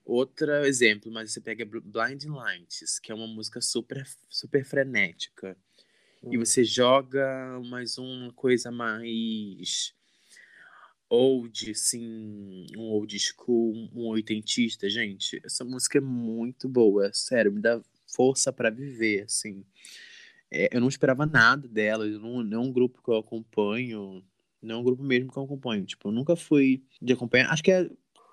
outro exemplo, mas você pega Bl- Blind Lights, que é uma música super, super frenética. E você joga mais uma coisa mais old, assim, um old school, um oitentista, gente. Essa música é muito boa, sério, me dá força pra viver, assim. É, eu não esperava nada dela, não, não é um grupo que eu acompanho, não é um grupo mesmo que eu acompanho. Tipo, eu nunca fui de acompanhar. Acho que é,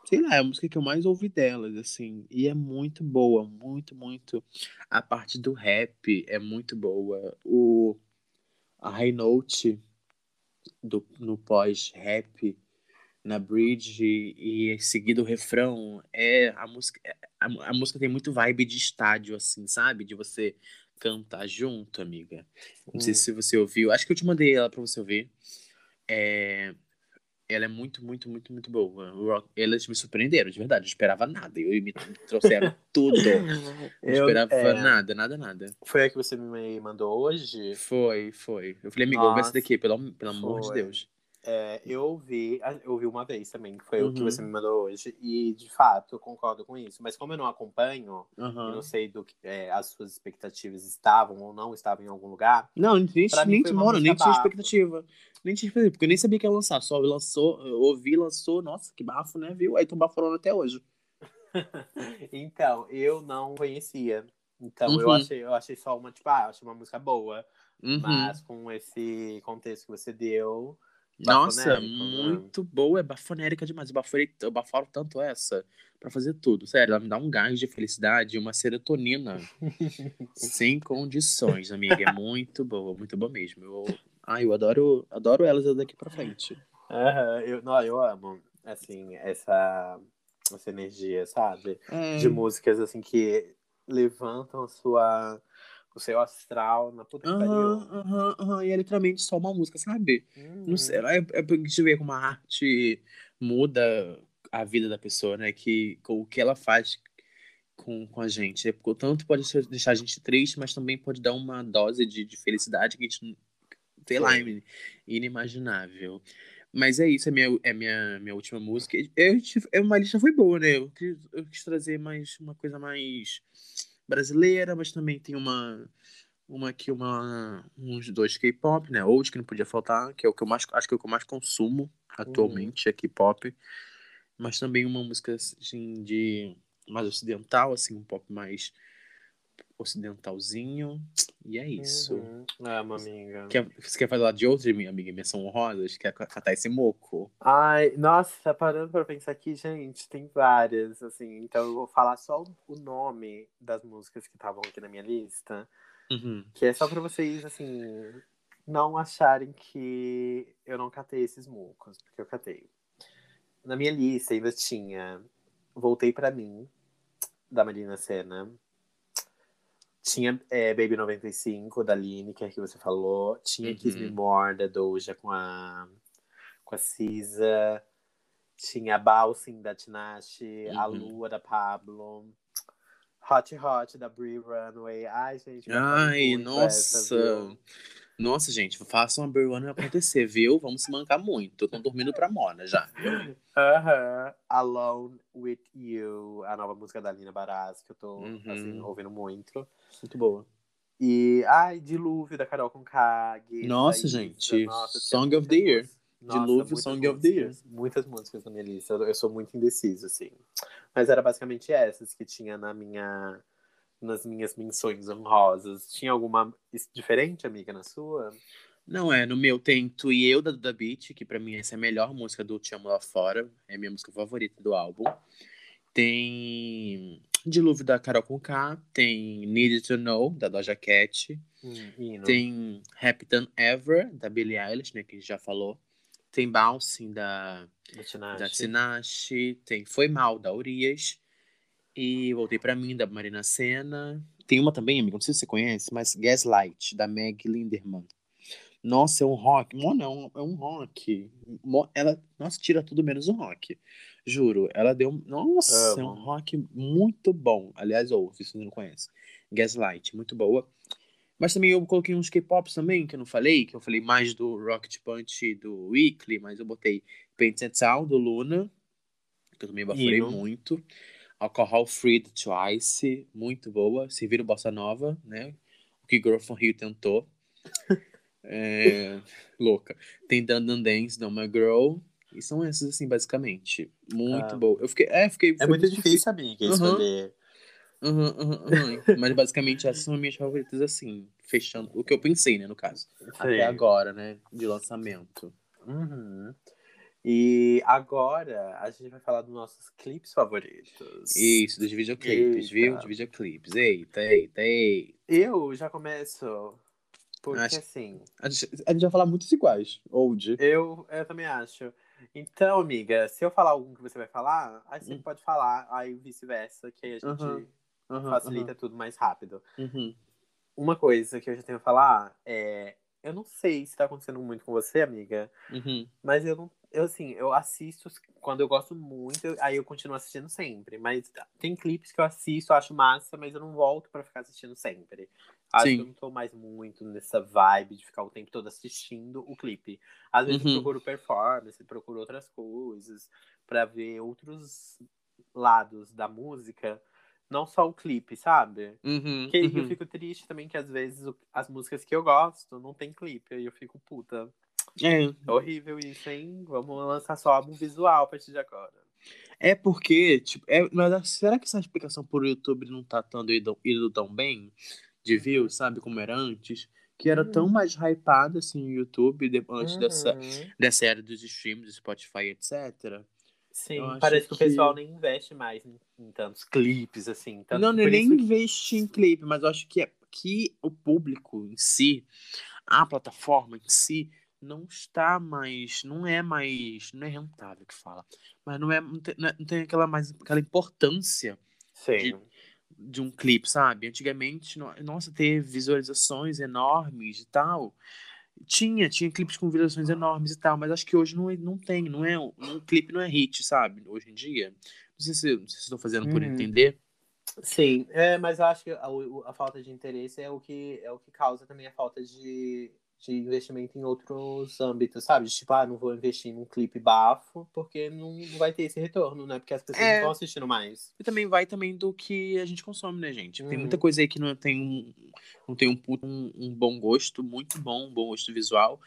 sei lá, é a música que eu mais ouvi delas, assim. E é muito boa, muito, muito. A parte do rap é muito boa. O, a high note do, no pós-rap, na bridge e seguido o refrão, é a música. A, a música tem muito vibe de estádio, assim, sabe? De você cantar junto, amiga. Não sei Hum. se você ouviu. Acho que eu te mandei ela pra você ouvir. É, Ela é muito, muito, muito, muito boa. Elas me surpreenderam, de verdade. Eu não esperava nada. Eu me trouxeram [laughs] tudo. Não esperava é, nada, nada, nada. Foi a que você me mandou hoje? Foi, foi. Eu falei, amigo, ouve essa Nossa, daqui, pelo, pelo amor de. Deus. É, eu ouvi, eu ouvi uma vez também, que foi o que Uhum. você me mandou hoje, e de fato eu concordo com isso. Mas como eu não acompanho, eu Aham. não sei do que é, as suas expectativas estavam ou não estavam em algum lugar. Não, nem, nem, mano, nem tinha expectativa. Nem tinha expectativa, porque eu nem sabia que ia lançar. Só lançou, eu ouvi, lançou, nossa, que bafo, né, viu? Aí tô baforando até hoje. [laughs] Então, eu não conhecia. Então eu Uhum. achei, eu achei só uma, tipo, ah, eu achei uma música boa. Uhum. Mas com esse contexto que você deu. Nossa, bafonérico, né? muito boa, é bafonérica demais. Eu baforei, eu baforo tanto essa pra fazer tudo. Sério, ela me dá um gás de felicidade, uma serotonina [laughs] sem condições, amiga. É muito boa, muito boa mesmo. Eu, ai, eu adoro, adoro elas daqui pra frente. Aham, eu, não, eu amo, assim, essa, essa energia, sabe? É, De músicas, assim, que levantam a sua, o seu astral na puta que pariu. aham, aham. E é literalmente só uma música, sabe? Uhum. Não sei, é, é pra gente ver como a arte muda a vida da pessoa, né? Que com o que ela faz com, com a gente. Porque o tanto pode deixar a gente triste, mas também pode dar uma dose de, de felicidade que a gente, não- sei lá, é inimaginável. Mas é isso, é minha, é minha, minha última música. Eu, tive- é uma lista foi boa, né? Eu quis, eu quis trazer mais uma coisa mais brasileira, mas também tem uma uma aqui, uma, uns dois K-pop, né? Old que não podia faltar, que é o que eu mais acho que é o que eu mais consumo atualmente, é K-pop. Mas também uma música assim, de mais ocidental, assim, um pop mais ocidentalzinho. E é isso. Uhum. É, uma amiga. Quer, você quer falar de outra, minha amiga? Menção honrosas? Quer catar esse moco? Ai, nossa, tá parando pra pensar aqui, gente, tem várias, assim. Então eu vou falar só o nome das músicas que estavam aqui na minha lista. Uhum. Que é só pra vocês, assim, não acharem que eu não catei esses mocos, porque eu catei. Na minha lista ainda tinha Voltei pra mim, da Marina Senna. Tinha é, Baby 95, da Lineker, que você falou. Tinha Uhum. Kiss Me More, da Doja, com a, com a Cisa. Tinha Balsing, da Tinashe. A Uhum. Lua, da Pablo. Hot Hot, da Brie Runway. Ai, gente. eu Ai, muito essa, nossa. Nossa, gente, façam a Bear One acontecer, viu? Vamos se mancar muito. Estão dormindo pra Mona já. Aham. Alone with You, a nova música da Lina Barás, que eu tô Uhum. assim, ouvindo muito. Muito boa. E, ai, Dilúvio da Carol com Kag. Nossa, gente, Song of the Year. Dilúvio, Song of the Year. Muitas músicas na minha lista. Eu, sou muito indeciso, assim. Mas era basicamente essas que tinha na minha, nas minhas menções honrosas. Tinha alguma diferente, amiga, na sua? Não é, no meu tem Tu e Eu da Duda Beat, que pra mim essa é a melhor música do Te Amo Lá Fora. É a minha música favorita do álbum. Tem Dilúvio da Carol com K. Tem Need to Know, da Doja Cat. Hino. Tem Happy Than Ever, da Billie Eilish, né, que a gente já falou. Tem Bouncing, da, Da Tinashe. Tem Foi Mal, da Urias. E Voltei Pra Mim, da Marina Senna. Tem uma também, amigo, não sei se você conhece, mas Gaslight, da Meg Linderman. Nossa, é um rock. Mona, é um, é um rock. Ela, nossa, tira tudo menos um rock. Juro, ela deu. Nossa, é um Amo. rock muito bom. Aliás, ouve, se você não conhece. Gaslight, muito boa. Mas também eu coloquei uns K-pops também, que eu não falei, que eu falei mais do Rocket Punch do Weekly, mas eu botei Painted Town, do Luna, que eu também baforei Hino. muito. Alcohol Free do Twice, muito boa. Serviram Bossa Nova, né? O que Girl from Rio tentou. [laughs] É, louca. Tem Dan Dan Dance, do My Girl. E são essas, assim, basicamente. Muito Ah. boa. Eu fiquei. É, fiquei. É muito difícil, amiga, Uhum. escolher. Uhum, uhum, uhum. Mas basicamente essas são as minhas favoritas, assim. Fechando. O que eu pensei, né, no caso. Até Sim. agora, né? De lançamento. Uhum. E agora a gente vai falar dos nossos clipes favoritos. Isso, dos videoclipes, Eita. viu? De videoclipes. Eita, eita, eita. Eu já começo. Porque Acho- assim, A gente, a gente vai falar muitos iguais. Old. eu, eu também acho. Então, amiga, se eu falar algum que você vai falar, aí você Hum. pode falar, aí vice-versa, que aí a gente Uhum, Uhum, facilita tudo mais rápido. uhum, uhum. Uma coisa que eu já tenho a falar é. Eu não sei se tá acontecendo muito com você, amiga, Uhum. Mas eu não. Eu assim, eu assisto quando eu gosto muito, eu- aí eu continuo assistindo sempre. Mas tem clipes que eu assisto, acho massa, mas eu não volto pra ficar assistindo sempre. Acho Sim. que eu não tô mais muito nessa vibe de ficar o tempo todo assistindo o clipe. Às vezes Uhum. eu procuro performance, procuro outras coisas pra ver outros lados da música, não só o clipe, sabe? Uhum, Que eu uhum. fico triste também que às vezes as músicas que eu gosto não tem clipe, aí eu fico puta. É, É horrível isso, hein? Vamos lançar só álbum visual a partir de agora. é porque, tipo, é, mas será que essa explicação por YouTube não tá tão indo, indo tão bem de views, sabe? Como era antes? Que era tão Uhum. mais hypado assim o YouTube antes dessa, Uhum. dessa era dos streams, do Spotify, etc. Sim, parece que, o que- pessoal nem investe mais em, em tantos clipes, assim. Tanto não, é nem que- investir em clipe, mas eu acho que, é, que o público em si, a plataforma em si, não está mais. Não é mais. Não é rentável que fala. Mas não é. Não tem, não é- não tem aquela, mais, aquela importância Sim. de um clipe, sabe? Antigamente, no- nossa, ter visualizações enormes e tal. Tinha, tinha clipes com visualizações enormes e tal, mas acho que hoje não, não tem, não é um, um clipe não é hit, sabe? Hoje em dia. Não sei se, não sei se estou fazendo por Uhum. entender. Sim, é, mas eu acho que a, a falta de interesse é o que é o que causa também a falta de de investimento em outros âmbitos, sabe? Tipo, ah, não vou investir num clipe bafo, porque não vai ter esse retorno, né? Porque as pessoas É. não estão assistindo mais. E também vai também do que a gente consome, né, gente? Tem Uhum. muita coisa aí que não tem um, não tem um, puto- um, um bom gosto, muito bom, um bom gosto visual.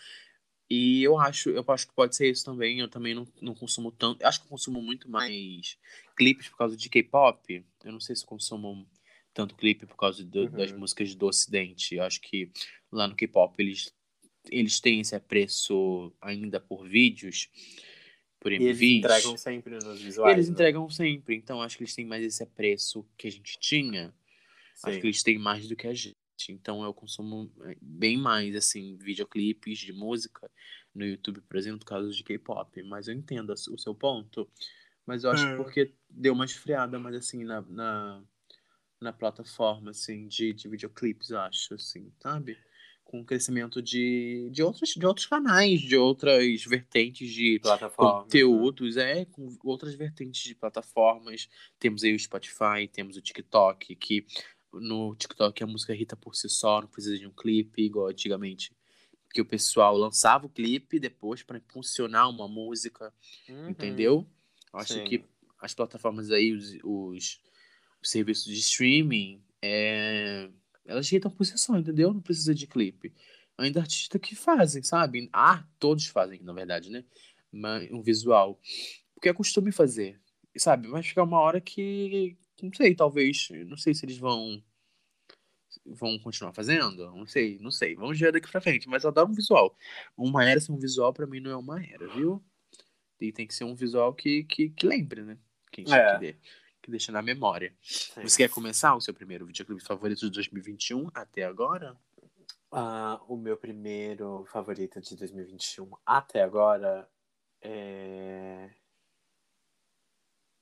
E eu acho, eu acho que pode ser isso também. Eu também não, não consumo tanto. Acho que eu consumo muito mais clipes por causa de K-pop. Eu não sei se consumo tanto clipe por causa do- das Uhum. músicas do Ocidente. Eu acho que lá no K-pop eles, eles têm esse apreço ainda por vídeos, por E eles MVs. entregam sempre nos visuais. Eles né? entregam sempre, então acho que eles têm mais esse apreço que a gente tinha. Acho Sim. que eles têm mais do que a gente. Então eu consumo eh, bem mais, assim, videoclipes de música no YouTube, por exemplo, por causa de K-pop. Mas eu entendo o seu ponto. Mas eu acho que É. porque deu uma esfriada, mas assim, na, na, na plataforma, assim, de, de videoclipes, eu acho, assim, sabe? Com o crescimento de, de, outros, de outros canais, de outras vertentes de Plataforma. conteúdos, é, com outras vertentes de plataformas. Temos aí o Spotify, temos o TikTok, que no TikTok a música irrita por si só, não precisa de um clipe, igual antigamente. Que o pessoal lançava o clipe depois para impulsionar uma música, Uhum. entendeu? Eu acho Sim. que as plataformas aí, os, os, os serviços de streaming, é, elas irritam por si só, entendeu? Não precisa de clipe. Ainda artistas que fazem, sabe? Ah, todos fazem, na verdade, né? Um visual. Porque é costume fazer, sabe? Vai chegar uma hora que, não sei, talvez, não sei se eles vão vão continuar fazendo, não sei, não sei. Vamos ver daqui pra frente, mas adoro um visual. Uma era sem um visual pra mim não é uma era, viu? E tem que ser um visual que, que, que lembre, né? Que, É. que, que deixa na memória. Sim. Você quer começar o seu primeiro videoclipe favorito de 2021 até agora? Ah, o meu primeiro favorito de 2021 até agora é.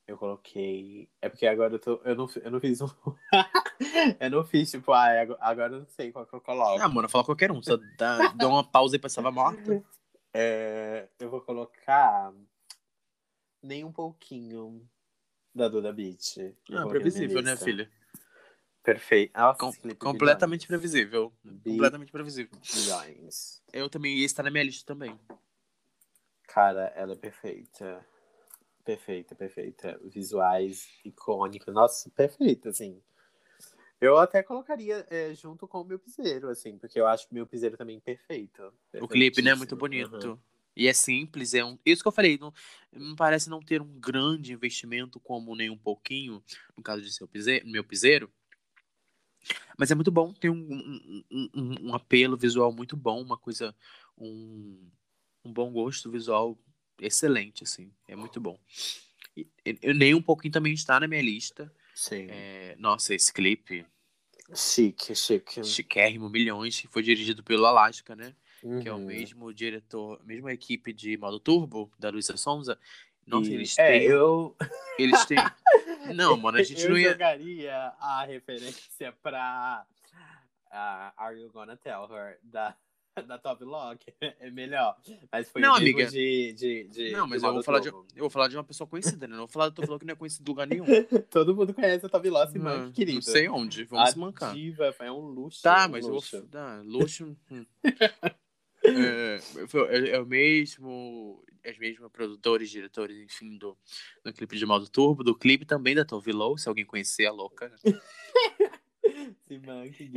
Eu coloquei. É porque agora eu, tô... eu, não, eu não fiz um. [laughs] eu não fiz, tipo, ah, ag- agora eu não sei qual que eu coloco. Ah, mano, fala qualquer um. Só dá, dá uma pausa aí pra estava morta. [laughs] É, eu vou colocar nem um pouquinho da Duda Beat. Eu Ah, previsível, né, filha? Perfeito. Nossa, Com- completamente bilhões. previsível. Bi- Completamente previsível. Bilhões. Eu também, esse tá na minha lista também. Cara, ela é perfeita. Perfeita, perfeita. Visuais icônicos. Nossa, perfeita, assim. Eu até colocaria é, junto com o meu piseiro, assim, porque eu acho que o meu piseiro também perfeito. O clipe, né, muito bonito. Uhum. E é simples, é um. Isso que eu falei, não, não parece não ter um grande investimento, como nem um pouquinho, no caso de seu piseiro, meu piseiro. Mas é muito bom, tem um, um, um- um- apelo visual muito bom, uma coisa, um, um bom gosto visual excelente, assim. É muito bom. E, e- nem um pouquinho também está na minha lista. Sim. É, nossa, esse clipe, Chique, chique. chiquérrimo, milhões, foi dirigido pelo Alaska, né? Que é o Uhum. mesmo diretor, a mesma equipe de Modo Turbo, da Luísa Sonza. Nossa, E- eles é, têm. eu. Eles têm. [laughs] Não, mano, a gente eu não ia. jogaria a referência pra a Are You Gonna Tell Her da, da Top Lock. É melhor. Mas foi Não, amiga. de, de, de. Não, mas eu vou, falar de, eu vou falar de uma pessoa conhecida, né? Não vou falar, tô falando que não é conhecido em lugar nenhum. [laughs] Todo mundo conhece a Top Lock, mano, querido. não sei onde, vamos a se mancar. diva é um luxo. Tá, um mas eu luxo. vou. Tá, luxo. hum. [laughs] é, foi- é, é o mesmo. Os mesmos produtores, diretores, enfim, do, do clipe de Modo Turbo, do clipe também da Tove Lo, se alguém conhecer a louca. né? [laughs]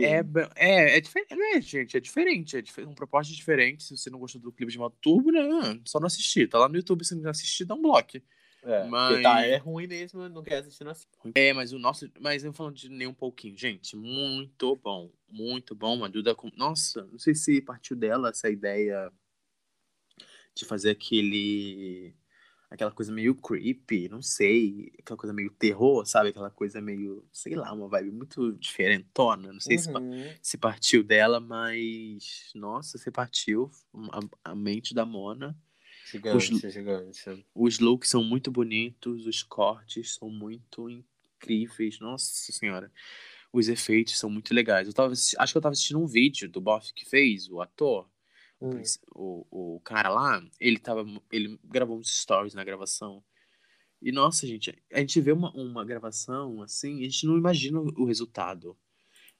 É, é, é diferente, né, gente? É diferente, é dife- uma proposta diferente. Se você não gostou do clipe de Modo Turbo, né? Só não assistir. Tá lá no YouTube, se não assistir, dá um bloco. É, mas- porque tá, é ruim mesmo, não quer assistir assim. É, mas o nosso. Mas eu falando de nem um pouquinho, gente. Muito bom. Muito bom. A Duda. com- Nossa, não sei se partiu dela essa ideia de fazer aquele. Aquela coisa meio creepy, não sei. Aquela coisa meio terror, sabe? Aquela coisa meio. Sei lá, uma vibe muito diferentona. Não sei se, Uhum. se partiu dela, mas. Nossa, se partiu. A, a mente da Mona. Gigante, gigante. Os looks são muito bonitos, os cortes são muito incríveis. Nossa senhora. Os efeitos são muito legais. Eu tava, acho que eu tava assistindo um vídeo do Boff que fez, o ator, Hum. o, o cara lá, ele tava. Ele gravou uns stories na gravação. E nossa, gente, a gente vê uma, uma gravação assim, a gente não imagina o, resultado.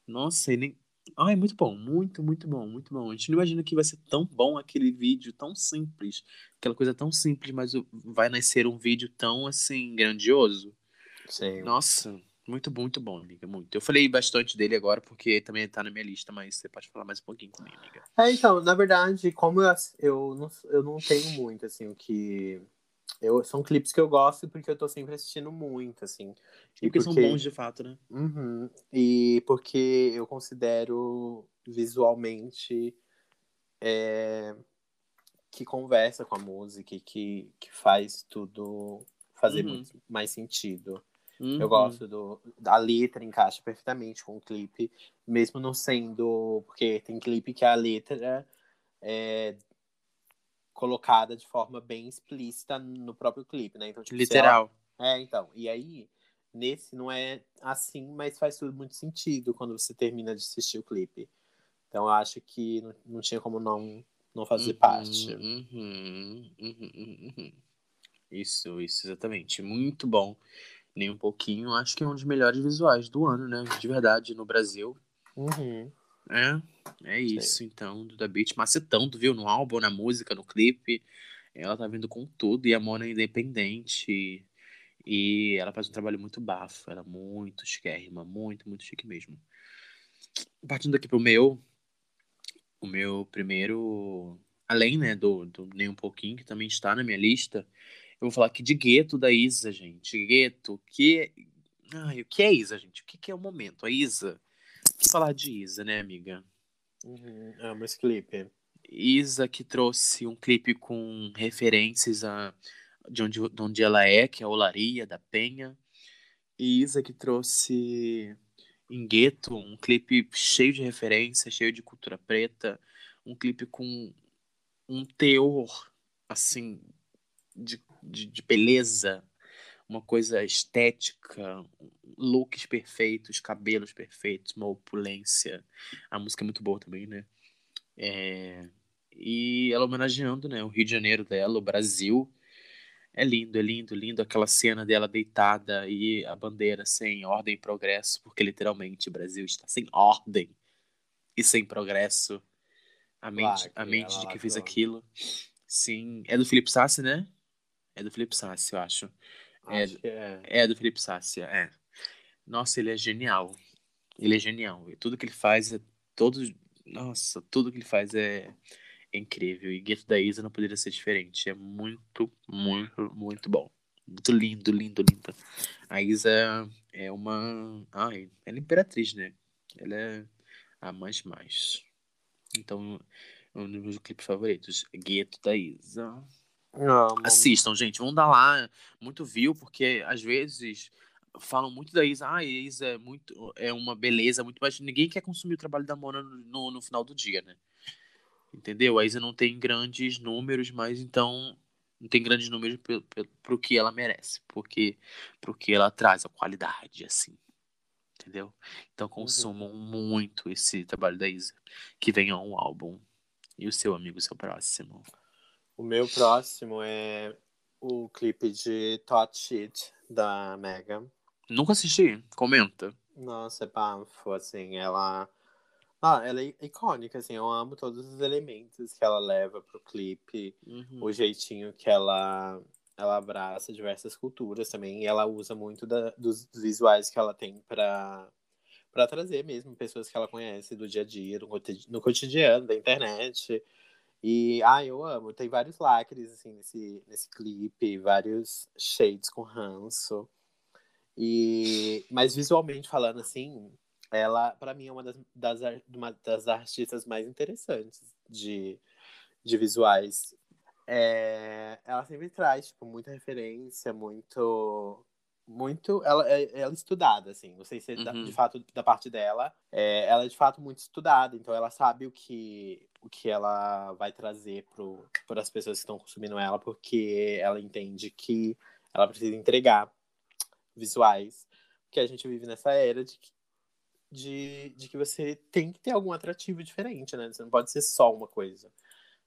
Nossa, ele, Ai, muito bom, muito, muito bom, muito bom. A gente não imagina que vai ser tão bom aquele vídeo tão simples, aquela coisa tão simples, mas vai nascer um vídeo tão assim grandioso. Sim. Nossa, muito bom, muito bom, amiga, muito. Eu falei bastante dele agora porque também tá na minha lista, mas você pode falar mais um pouquinho comigo, amiga. É, então, na verdade, como eu, eu, não, eu não tenho muito, assim, o que. Eu, são clipes que eu gosto porque eu tô sempre assistindo muito, assim. E porque, porque... são bons de fato, né? Uhum. E porque eu considero visualmente é, que conversa com a música e que, que faz tudo fazer uhum. muito mais sentido. Uhum. Eu gosto do. A letra encaixa perfeitamente com o clipe, mesmo não sendo. Porque tem clipe que a letra é colocada de forma bem explícita no próprio clipe, né? Então, tipo, Literal. É, então. E aí, nesse não é assim, mas faz tudo muito sentido quando você termina de assistir o clipe. Então, eu acho que não, não tinha como não, não fazer uhum, parte. Uhum, uhum, uhum, isso, isso, exatamente. Muito bom nem um pouquinho. Acho que é um dos melhores visuais do ano, né? De verdade, no Brasil. Uhum. É, é isso, Sim. então, do The Beat. Macetando, viu? No álbum, na música, no clipe. Ela tá vindo com tudo. E a Mona é independente. E ela faz um trabalho muito bafo. Ela é muito chiquérrima. Muito, muito chique mesmo. Partindo aqui pro meu. O meu primeiro. Além, né, do, do Nem Um Pouquinho, que também está na minha lista eu vou falar aqui de Gueto da Isa, gente. Gueto, que. Ai, o que é Isa, gente? O que é o momento? A Isa. Que falar de Isa, né, amiga? Uhum, amo esse clipe. Isa que trouxe um clipe com referências a, de, onde, de onde ela é, que é a Olaria, da Penha. E Isa que trouxe em Gueto um clipe cheio de referências, cheio de cultura preta. Um clipe com um teor, assim, de de, de beleza, uma coisa estética, looks perfeitos, cabelos perfeitos, uma opulência. A música é muito boa também, né? É... E ela homenageando né, o Rio de Janeiro dela, o Brasil. É lindo, é lindo, lindo aquela cena dela deitada e a bandeira sem ordem e progresso, porque literalmente o Brasil está sem ordem e sem progresso. A mente, a mente de que fez aquilo. Sim, é do Felipe Sassi, né? É do Felipe Sassi, eu acho. É é, é. é do Felipe Sassi, é. Nossa, ele é genial. Ele é genial. E tudo que ele faz é todo. Nossa, tudo que ele faz é, é incrível. E Gueto da Isa não poderia ser diferente. É muito, muito, muito bom. Muito lindo, lindo, lindo. A Isa é uma. Ai, ela é imperatriz, né? Ela é a mais mais. Então, um dos meus clipes favoritos. Gueto da Isa. Amo. Assistam, gente. Vão dar lá muito view, porque às vezes falam muito da Isa. Ah, a Isa é, muito, é uma beleza, muito mas ninguém quer consumir o trabalho da Mona no, no final do dia, né? Entendeu? A Isa não tem grandes números, mas então não tem grandes números para o que ela merece, porque pro que ela traz, a qualidade, assim. Entendeu? Então uhum. consumam uhum. muito esse trabalho da Isa. Que venha um álbum. E o seu amigo, o seu próximo. O meu próximo é o clipe de Tot Shit da Megan. Nunca assisti, comenta. Nossa, é bafo, assim, ela. Ah, ela é icônica, assim, eu amo todos os elementos que ela leva pro clipe, uhum. o jeitinho que ela, ela abraça diversas culturas também, e ela usa muito da, dos visuais que ela tem pra, pra trazer mesmo pessoas que ela conhece do dia a dia, no cotidiano, da internet. E, ah, eu amo. Tem vários lacres, assim, nesse, nesse clipe, vários shades com ranço. E, mas visualmente falando, assim, ela, para mim, é uma das, das, uma das artistas mais interessantes de, de visuais. É, ela sempre traz, tipo, muita referência, muito muito ela é ela é estudada assim. Não sei se uhum. de fato da parte dela. É, ela é de fato muito estudada. Então ela sabe o que o que ela vai trazer para as pessoas que estão consumindo ela porque ela entende que ela precisa entregar visuais que a gente vive nessa era de de, de que você tem que ter algum atrativo diferente né? Você não pode ser só uma coisa.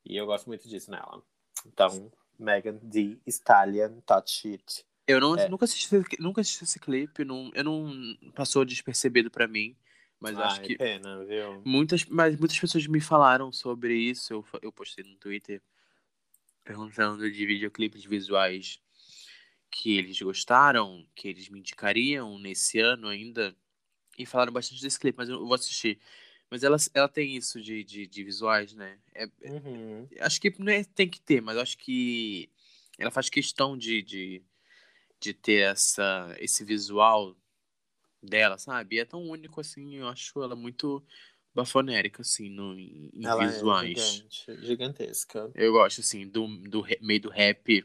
E eu gosto muito disso nela. Então Megan D Stallion Touch It eu não, é. nunca, assisti, nunca assisti esse clipe, não, eu não passou despercebido para mim, Mas Ai, acho que pena, viu? muitas, mas muitas pessoas me falaram sobre isso. Eu, eu postei no Twitter perguntando de videoclipes visuais que eles gostaram, que eles me indicariam nesse ano ainda. E falaram bastante desse clipe, mas eu vou assistir. Mas ela, ela tem isso de, de, de visuais, né? É, Uhum. acho que não é, tem que ter, mas acho que ela faz questão de, de, de ter essa, esse visual dela, sabe? E é tão único assim, eu acho ela muito bafonérica, assim, no, em Ela visuais. é gigante, gigantesca. Eu gosto, assim, do, do meio do rap,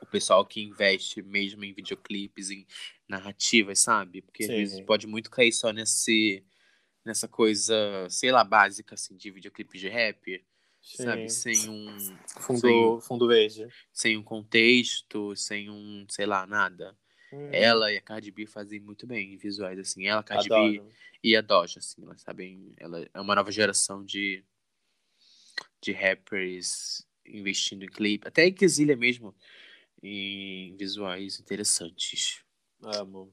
o pessoal que investe mesmo em videoclipes, em narrativas, sabe? Porque às Sim. vezes pode muito cair só nesse, nessa coisa, sei lá, básica, assim, de videoclipes de rap, sabe? Sim. Sem um, Fundo, Sim. fundo verde. sem um contexto, sem um, sei lá, nada. Hum, Ela e a Cardi B fazem muito bem em visuais, assim. Ela, a Cardi B adoro. e a Doja, assim, elas sabem. Ela é uma nova geração de, de rappers investindo em clipe. Até a Igzília mesmo, em visuais interessantes. Amo.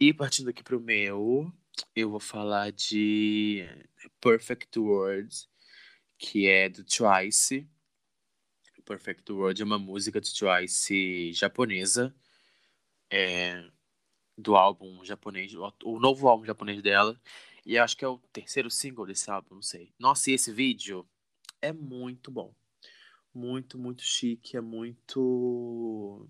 E partindo aqui pro meu, eu vou falar de Perfect Words, que é do Twice. Perfect World é uma música do Twice japonesa. É, do álbum japonês, o, novo álbum japonês dela. E acho que é o terceiro single desse álbum, não sei. Nossa, e esse vídeo é muito bom. Muito, muito chique, é muito.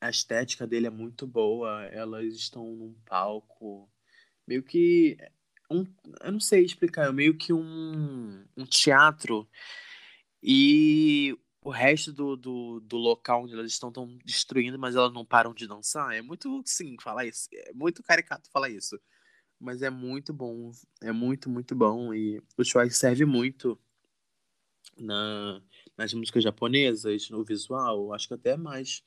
A estética dele é muito boa. Elas estão num palco. Meio que. Um, eu não sei explicar, é meio que um, um teatro. E o resto do, do, do local onde elas estão estão destruindo, mas elas não param de dançar. É muito, sim, falar isso. É muito caricato falar isso. Mas é muito bom. É muito, muito bom. E o Twice serve muito na, nas músicas japonesas, no visual. Acho que até mais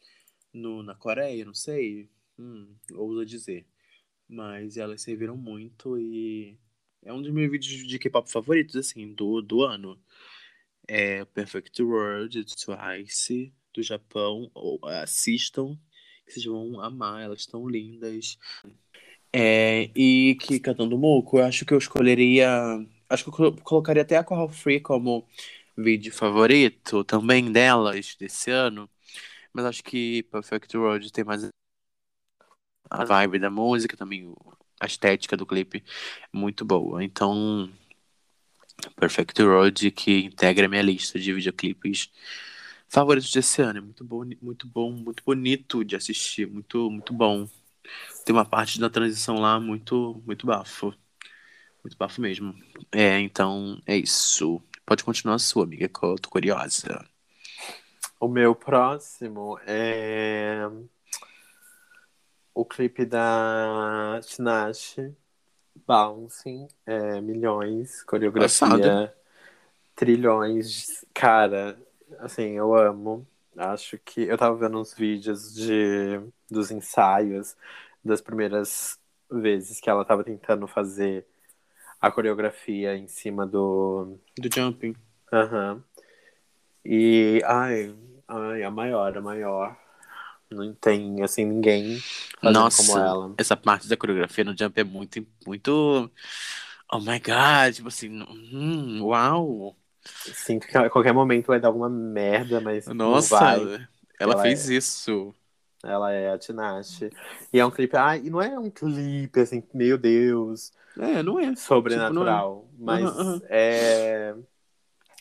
no, na Coreia, não sei. Hum, ouso dizer. Mas elas serviram muito e é um dos meus vídeos de K-pop favoritos, assim, do, do ano. É Perfect World, Twice, do Japão. Assistam, que vocês vão amar, elas estão lindas. É, e que cantando Moco, eu acho que eu escolheria. Acho que eu colo- colocaria até a Coral Free como vídeo favorito também delas desse ano. Mas acho que Perfect World tem mais a vibe da música, também a estética do clipe muito boa. Então, Perfect World que integra minha lista de videoclipes favoritos desse ano. É muito bom, muito bom, muito bonito de assistir, muito, muito bom. Tem uma parte da transição lá muito, muito bafo. Muito bafo mesmo. É, então é isso. Pode continuar a sua, amiga, que eu tô curiosa. O meu próximo é o clipe da Tinashe, Bouncing, é, milhões, coreografia, Passada. trilhões. Cara, assim, eu amo. Acho que eu tava vendo uns vídeos de dos ensaios das primeiras vezes que ela tava tentando fazer a coreografia em cima do Do Jumping. Aham. E, ai, ai, a maior, a maior. Não tem, assim, ninguém Nossa, como ela. essa parte da coreografia no Jump é muito, muito. Oh my god, tipo assim, hum, uau! Sinto que a qualquer momento vai dar alguma merda, mas não Nossa, ela, Ela fez isso. Ela é a Tinashe. E é um clipe, ai, e não é um clipe, assim, meu Deus, É, não é. sobrenatural. Mas Aham, aham. é,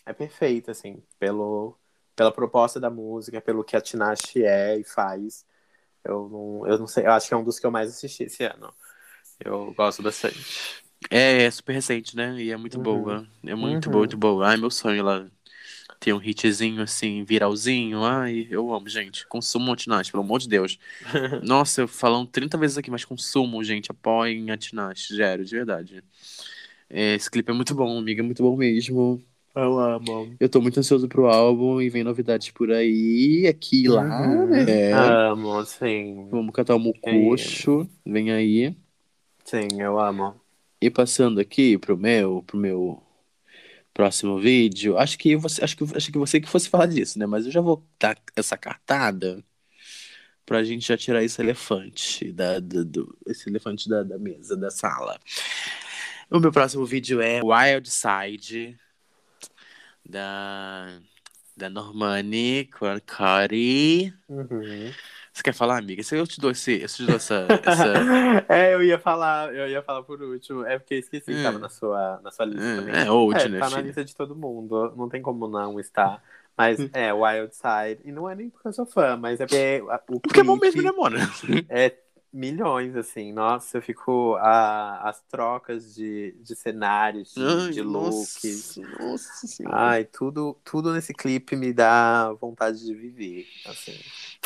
é perfeito, assim, pelo, pela proposta da música, pelo que a Tinashe é e faz. Eu não, eu não sei, eu acho que é um dos que eu mais assisti esse ano. Eu gosto bastante. É, é super recente, né? E é muito Uhum. boa. É muito Uhum. boa, muito boa. Ai, meu sonho ela ter um hitzinho assim, viralzinho. Ai, eu amo, gente. Consumo a Tinashe, pelo amor de Deus. [laughs] Nossa, eu falando 30 vezes aqui, mas consumo, gente. Apoiem a Tinashe, zero, de verdade. É, esse clipe é muito bom, amiga, é muito bom mesmo. Eu amo. Eu tô muito ansioso pro álbum e vem novidades por aí, aqui e lá, Uhum. né? Amo, sim. Vamos catar o Mucocho, vem aí. Sim, eu amo. E passando aqui pro meu, pro meu próximo vídeo, acho que você, acho que, acho que você que fosse falar disso, né? Mas eu já vou dar essa cartada pra gente já tirar esse elefante da, do, do- esse elefante da, da mesa, da sala. O meu próximo vídeo é Wild Side da, da Normani com a Cari. Uhum. Você quer falar, amiga? Se eu te dou, esse, eu te dou essa, [laughs] essa... É, eu ia falar, eu ia falar por último. É porque esqueci que Hum. tava na sua, na sua lista também. É, old, É, né, tá na lista de todo mundo. Não tem como não estar. Mas Hum. [laughs] é, Wild Side. E não é nem porque eu sou fã, mas é porque o Porque é bom mesmo, né, Mona? é [laughs] milhões, assim. Nossa, eu fico. A, as trocas de, de cenários, de, Ai, de looks. Nossa, nossa senhora. Ai, tudo, tudo nesse clipe me dá vontade de viver. Assim.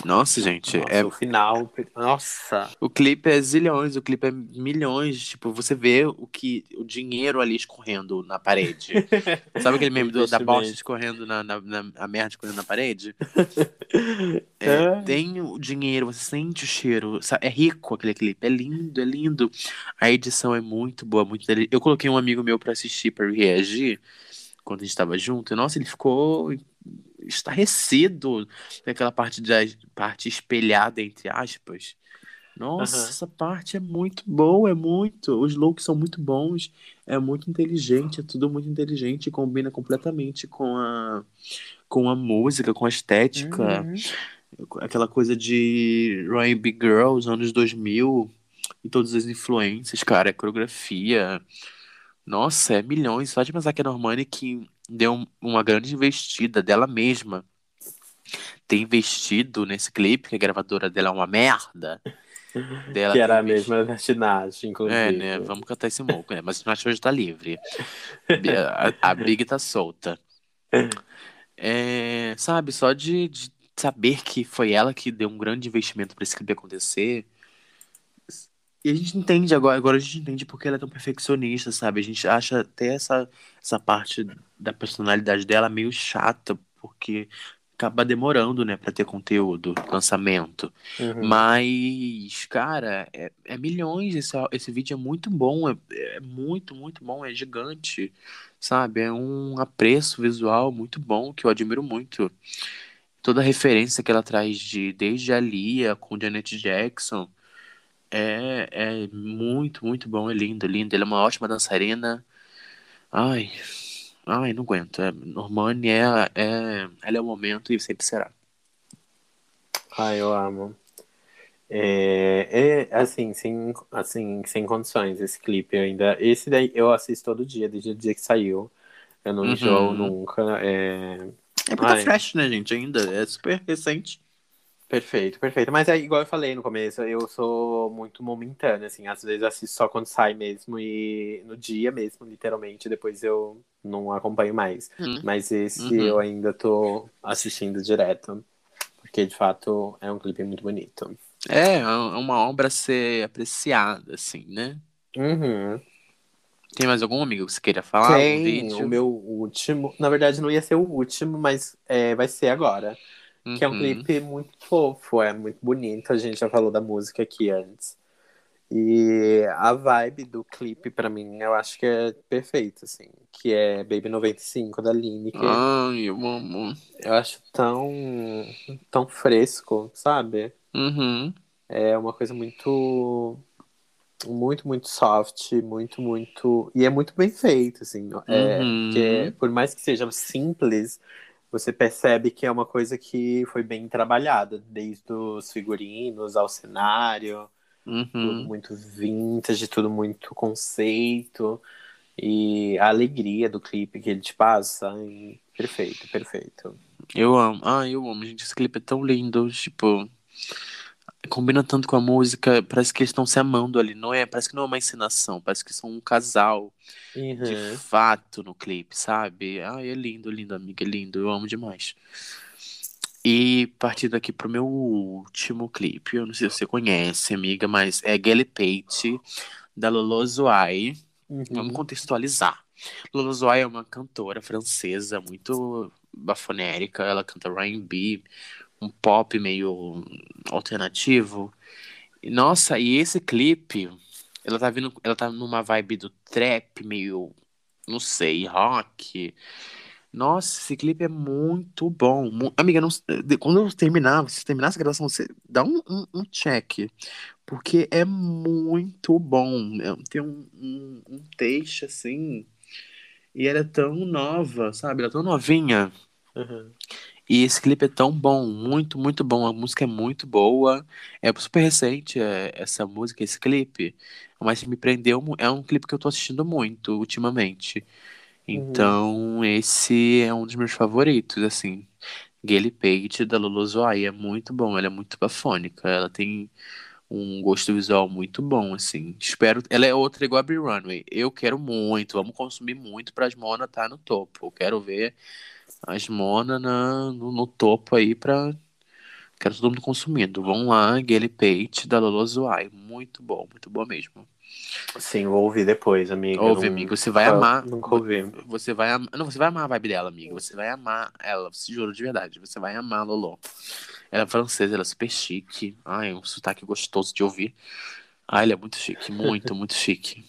Nossa, gente, Nossa, é o final. Nossa! O clipe é zilhões, o clipe é milhões. Tipo, você vê o que o dinheiro ali escorrendo na parede. [laughs] Sabe aquele meme do- da bosta escorrendo na, na, na- a merda escorrendo na parede? [laughs] É, É. tem o dinheiro, você sente o cheiro. É rico aquele clipe, é lindo, é lindo. A edição é muito boa, muito dele. Eu coloquei um amigo meu pra assistir, pra reagir, quando a gente tava junto. E, nossa, ele ficou estarrecido naquela parte da parte espelhada, entre aspas. Nossa, Aham. essa parte é muito boa, é muito. Os looks são muito bons, é muito inteligente, é tudo muito inteligente, combina completamente com a, com a música, com a estética Uhum. Aquela coisa de R&B Girls, anos 2000, e todas as influências, cara, a coreografia. Nossa, é milhões. Só de pensar que a Normani que deu um- uma grande investida dela mesma. Ter investido nesse clipe, que a gravadora dela é uma merda. [laughs] Dela Que era a mesma da Tinashe, inclusive. É, né? Vamos cantar esse moco, né? Mas a hoje tá livre. A, a Big tá solta. [laughs] É, sabe, só de, de saber que foi ela que deu um grande investimento pra esse clipe acontecer. E a gente entende agora, agora a gente entende porque ela é tão perfeccionista, sabe? A gente acha até essa, essa parte da personalidade dela meio chata, porque acaba demorando, né, pra ter conteúdo, lançamento. Uhum. Mas, cara, é, é milhões. Esse, esse vídeo é muito bom. É, é muito, muito bom. É gigante. Sabe? É um apreço visual muito bom que eu admiro muito. Toda a referência que ela traz de desde a Lia com Janet Jackson é, é muito, muito bom. É lindo, lindo. Ela é uma ótima dançarina. Ai, ai, não aguento. É, Normani é, é, ela é o momento e sempre será. Ai, eu amo. É, é, assim, sem, assim, sem condições esse clipe ainda. Esse daí eu assisto todo dia, desde o dia que saiu. Eu não Uhum. enjoo nunca. É... É porque tá Ai. fresh, né, gente? Ainda. É super recente. Perfeito, perfeito. Mas é igual eu falei no começo, eu sou muito momentânea, assim. Às vezes eu assisto só quando sai mesmo e no dia mesmo, literalmente. Depois eu não acompanho mais. Hum. Mas esse Uhum. eu ainda tô assistindo direto. Porque de fato é um clipe muito bonito. É, é uma obra a ser apreciada, assim, né? Uhum. Tem mais algum amigo que você queira falar? Tem um o meu último. Na verdade, não ia ser o último, mas é, vai ser agora. Que é um Uhum. clipe muito fofo, é muito bonito. A gente já falou da música aqui antes. E a vibe do clipe, pra mim, eu acho que é perfeita, assim. Que é Baby 95 da Lineker. Ai, eu amo. Eu acho tão, tão fresco, sabe? Uhum. É uma coisa muito. Muito, muito soft, muito, muito. E é muito bem feito, assim. É, Uhum. porque, por mais que seja simples, você percebe que é uma coisa que foi bem trabalhada, desde os figurinos ao cenário, tudo Uhum. muito vintage, tudo muito conceito. E a alegria do clipe que ele te passa. e Perfeito, perfeito. Eu amo. Ai, eu amo, gente. Esse clipe é tão lindo. Tipo, combina tanto com a música. Parece que eles estão se amando ali. Não é? Parece que não é uma encenação. Parece que são um casal de Uhum. fato no clipe, sabe? Ai, é lindo, lindo, amiga. É lindo. Eu amo demais. E partindo aqui pro meu último clipe, eu não sei se você conhece, amiga, mas é Gelly Pate, da Lolo. Vamos Uhum. contextualizar. Lolo Zoai é uma cantora francesa muito bafonérica. Ela canta R&B, um pop meio alternativo. Nossa, e esse clipe, ela tá vindo, ela tá numa vibe do trap meio, não sei, rock. Nossa, esse clipe é muito bom. Amiga, não... quando eu terminar, se terminar essa gravação, você dá um, um, um check. Porque é muito bom. É- Tem um, um, um texto assim. E ela é tão nova, sabe? Ela é tão novinha. Uhum. E esse clipe é tão bom, muito, muito bom. A música é muito boa. É super recente é, essa música, esse clipe. Mas me prendeu. É um clipe que eu tô assistindo muito ultimamente. Então, esse é um dos meus favoritos, assim. Gale Page da Lulu Zoai é muito bom, ela é muito bafônica, ela tem um gosto visual muito bom, assim. Espero. Ela é outra igual a Brie Runway. Eu quero muito, vamos consumir muito para as Mona estar no topo. Eu quero ver as Mona na, no, no topo aí pra. Quero todo mundo consumindo. Vão lá, Gale Page da Lulu Zoai. Muito bom, muito bom mesmo. Sim, vou ouvir depois, amiga. Ouve, Não- amigo, você vai nunca- amar. Nunca ouvi. Você vai amar. Não, você vai amar a vibe dela, amiga. Você vai amar ela, se juro de verdade. Você vai amar a Lolo. Ela é francesa, ela é super chique. Ai, um sotaque gostoso de ouvir. Ai, ela é muito chique, muito, muito chique.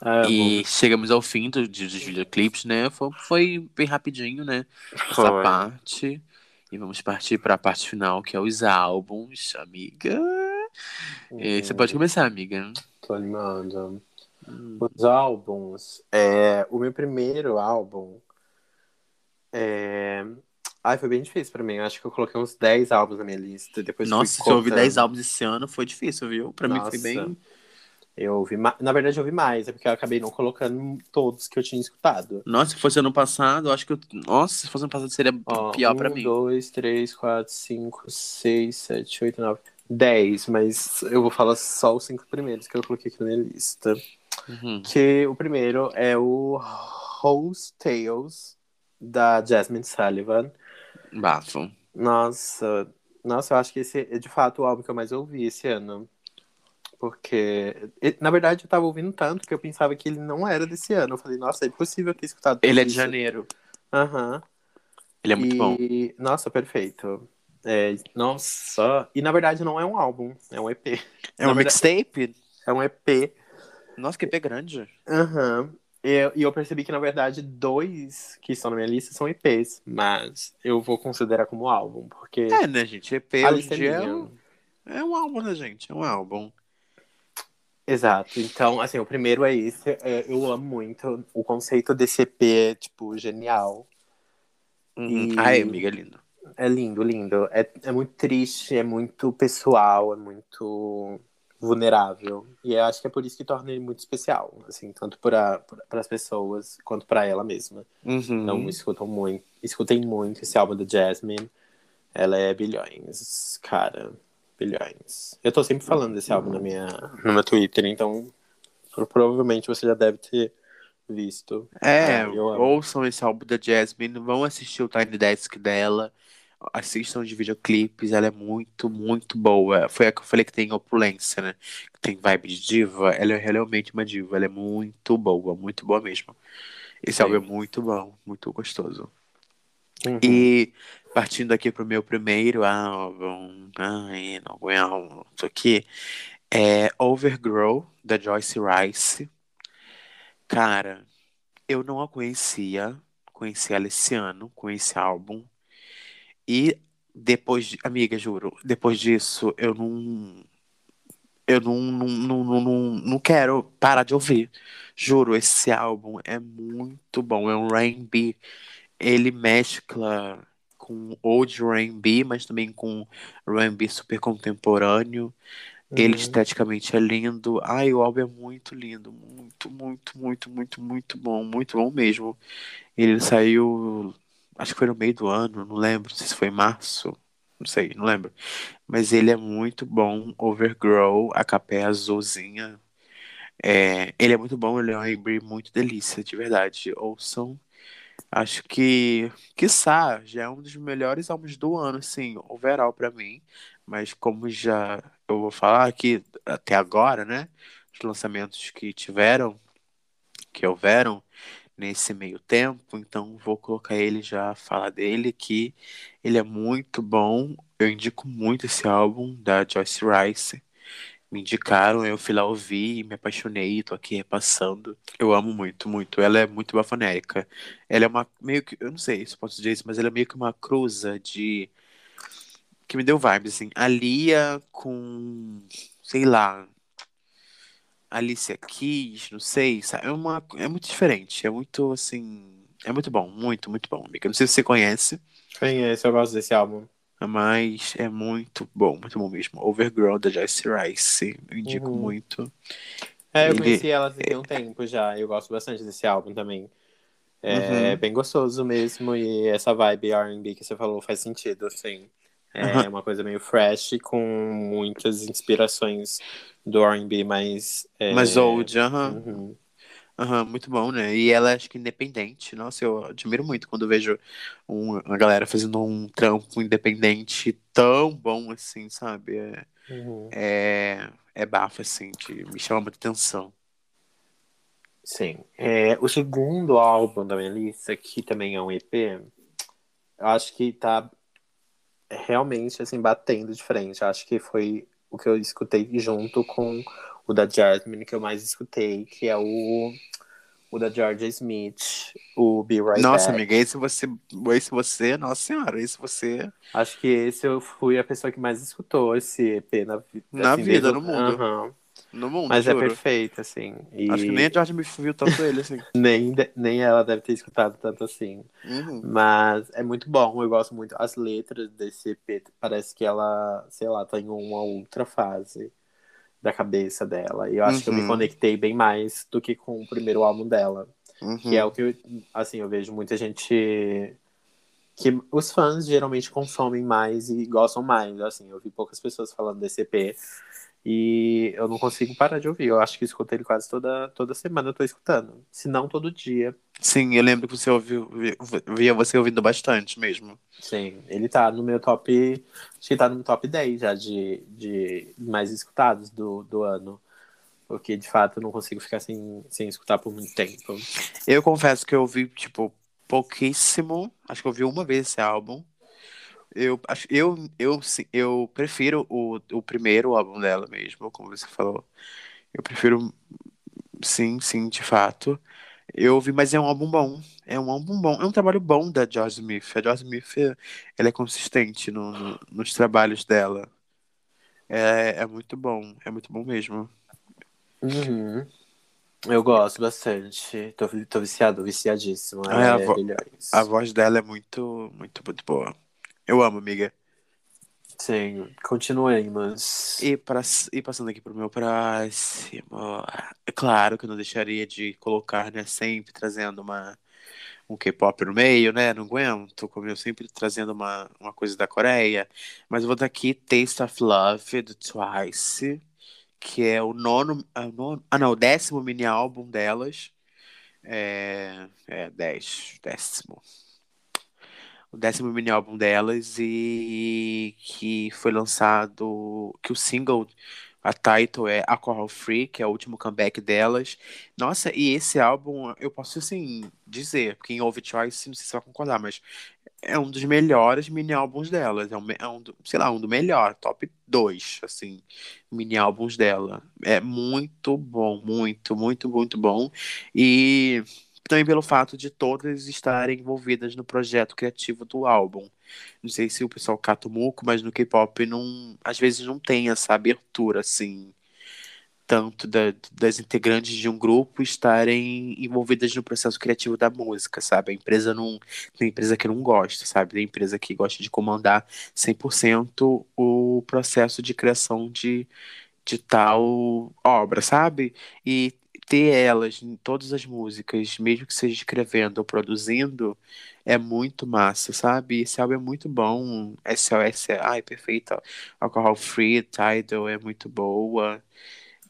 Ah, E chegamos ao fim do, de- dos videoclipes, né? Foi, foi bem rapidinho, né? Essa Foi. parte. E vamos partir para a parte final, que é os álbuns, amiga. E você pode começar, amiga. Tô animando. Hum. Os álbuns. É, o meu primeiro álbum. É... Ai, foi bem difícil pra mim. Eu acho que eu coloquei uns 10 álbuns na minha lista. Depois Nossa, se eu ouvir cortando. 10 álbuns esse ano, foi difícil, viu? Pra mim foi bem. Eu ouvi ma... Na verdade, eu ouvi mais, é porque eu acabei não colocando todos que eu tinha escutado. Nossa, se fosse ano passado, eu acho que eu. Nossa, se fosse ano passado seria Ó, pior um, pra mim. dois, três, quatro, cinco, seis, sete, oito, nove, dez. Mas eu vou falar só os cinco primeiros que eu coloquei aqui na minha lista. Uhum. Que o primeiro é o Rose Tales, da Jasmine Sullivan. Bafo. Nossa, nossa, eu acho que esse é de fato o álbum que eu mais ouvi esse ano. Porque, e- na verdade, eu tava ouvindo tanto que eu pensava que ele não era desse ano. Eu falei, nossa, é impossível ter escutado Ele é de isso. janeiro. Aham. Ele é muito bom. E, nossa, perfeito. É, nossa, e na verdade não é um álbum, é um EP. É na um verdade- mixtape? É um EP. Nossa, que EP grande. Aham. E eu, e eu percebi que, na verdade, dois que estão na minha lista são EPs, mas eu vou considerar como álbum, porque É, né, gente? EP hoje em dia é um, é um álbum, né, gente? É um álbum. Exato. Então, assim, o primeiro é esse. é, eu amo muito. O conceito desse EP é, tipo, genial. Uhum. E- Ai, amiga, é lindo. É lindo, lindo. É, é muito triste, é muito pessoal, é muito vulnerável. E eu acho que é por isso que torna ele muito especial, assim, tanto para as pessoas quanto para ela mesma. Uhum. Então, escutam muito, escutem muito esse álbum da Jasmine. Ela é bilhões, cara, bilhões. Eu tô sempre falando desse álbum na minha, no meu Twitter, então pro- provavelmente você já deve ter visto. É, Ah, amo. ouçam esse álbum da Jasmine, vão assistir o Tiny Desk dela, assistam de videoclipes, ela é muito, muito boa. Foi a que eu falei que tem opulência, né? Que tem vibe de diva, ela é realmente uma diva, ela é muito boa, muito boa mesmo. Esse Sim. álbum é muito bom, muito gostoso. Uhum. E partindo aqui pro meu primeiro álbum, ai, não aguento, isso aqui, é Overgrow, da Joyce Rice. Cara, eu não a conhecia, conheci ela esse ano, com esse álbum. E depois, de, amiga, juro, depois disso, eu não. Eu não, não, não, não, não, quero parar de ouvir. Juro, esse álbum é muito bom. É um R&B. Ele mescla com old R&B, mas também com R&B super contemporâneo. Ele Uhum. esteticamente é lindo. Ai, o álbum é muito lindo. Muito, muito, muito, muito, muito bom. Muito bom mesmo. Ele saiu, acho que foi no meio do ano, não lembro não sei se foi em março. Não sei, não lembro. Mas ele é muito bom. Overgrow, a capa é azulzinha. É, ele é muito bom, ele é um R&B muito delícia, de verdade. Ouçam. Acho que, quiçá, já é um dos melhores álbuns do ano, assim, overall pra mim. Mas como já eu vou falar aqui até agora, né? Os lançamentos que tiveram, que houveram nesse meio tempo, então vou colocar ele já falar dele, que ele é muito bom. Eu indico muito esse álbum da Joyce Rice. Me indicaram, eu fui lá ouvir, me apaixonei, tô aqui repassando. Eu amo muito, muito. Ela é muito bafonérica. Ela é uma, meio que, eu não sei se posso dizer isso, mas ela é meio que uma cruza de... Que me deu vibes, assim. A Lia com, sei lá, Alicia Keys, não sei, sabe? É, uma, é muito diferente, é muito, assim... É muito bom, muito, muito bom, amiga. Não sei se você conhece. Conheço, eu gosto desse álbum. Mas é muito bom, muito bom mesmo. Overgrown da Joyce Rice. Eu indico Uhum. muito. É, eu Ele- conheci ela tem um tempo já. Eu gosto bastante desse álbum também. É Uhum. bem gostoso mesmo. E essa vibe RB que você falou faz sentido, assim. É Aham. uma coisa meio fresh, com muitas inspirações do RB mais. é, Mas old, aham. uhum. Aham, muito bom, né? E ela acho que independente. Nossa, eu admiro muito quando vejo um, uma galera fazendo um trampo independente tão bom assim, sabe? É, Uhum. é, é bafo, assim, de, me chama muita atenção. Sim. É, o segundo álbum da minha lista, que também é um EP, eu acho que tá realmente assim, batendo de frente. Eu acho que foi o que eu escutei junto com o da Jasmine, que eu mais escutei, que é o, o da Georgia Smith, o Be Right nossa, Back. amiga, esse você, esse você, nossa senhora, esse você Acho que esse eu fui a pessoa que mais escutou esse EP na, vi- Na assim, vida, no mundo. Aham. no mundo, Mas é juro. perfeito, assim. E Acho que nem a George me viu tanto ele, assim. [laughs] nem, de- nem ela deve ter escutado tanto assim. Uhum. Mas é muito bom, eu gosto muito. As letras desse EP, parece que ela, sei lá, tá em uma outra fase da cabeça dela. E eu acho que eu me Uhum. conectei bem mais do que com o primeiro álbum dela. Uhum. Que é o que, eu, assim, eu vejo muita gente. Que os fãs geralmente consomem mais e gostam mais. Assim, eu vi poucas pessoas falando desse EP. E eu não consigo parar de ouvir. Eu acho que escuto ele quase toda, toda semana, eu tô escutando. Se não todo dia. Sim, eu lembro que você ouviu, vi- via você ouvindo bastante mesmo. Sim, ele tá no meu top. Acho que tá no top 10 já de, de mais escutados do, do ano. Porque de fato eu não consigo ficar sem, sem escutar por muito tempo. Eu confesso que eu ouvi, tipo, pouquíssimo. Acho que eu ouvi uma vez esse álbum. Eu, acho, eu, eu, sim, eu prefiro o, o primeiro álbum dela mesmo, como você falou. Eu prefiro, sim, sim, de fato. Eu ouvi, mas é um álbum bom. É um álbum bom. É um trabalho bom da Joss Smith. A Joss Smith, ela é consistente no, no- nos trabalhos dela. É, é muito bom. É muito bom mesmo. Uhum. Eu gosto bastante. Tô, tô viciado, viciadíssimo. É, Ela a é vo-. A voz dela é muito, muito, muito boa. Eu amo, amiga. Sim, continuemos. E, pra, e passando aqui pro meu próximo. É claro que eu não deixaria de colocar, né? Sempre trazendo uma, um K-pop no meio, né? Não aguento, como eu sempre trazendo uma, uma coisa da Coreia. Mas eu vou dar aqui Taste of Love do Twice, que é o nono. ah, nono ah, não, o décimo mini álbum delas. É, é dez, décimo. O décimo mini álbum delas e que foi lançado. Que o single, a title é Alcohol Free, que é o último comeback delas. Nossa, e esse álbum, eu posso assim dizer, quem ouve Choice, não sei se vai concordar, mas é um dos melhores mini álbuns delas. É um, é um sei lá, um do melhor, top 2, assim, mini álbuns dela. É muito bom, muito, muito, muito bom. E também pelo fato de todas estarem envolvidas no projeto criativo do álbum. Não sei se o pessoal cata o muco, mas no K-pop não, às vezes não tem essa abertura, assim, tanto da- das integrantes de um grupo estarem envolvidas no processo criativo da música, sabe? A empresa não. Tem empresa que não gosta, sabe? Tem empresa que gosta de comandar 100% o processo de criação de, de tal obra, sabe? E ter elas em todas as músicas, mesmo que seja escrevendo ou produzindo, é muito massa, sabe? Esse álbum é muito bom. SOS, é- ai, perfeita. Alcohol Free, Tidal é muito boa.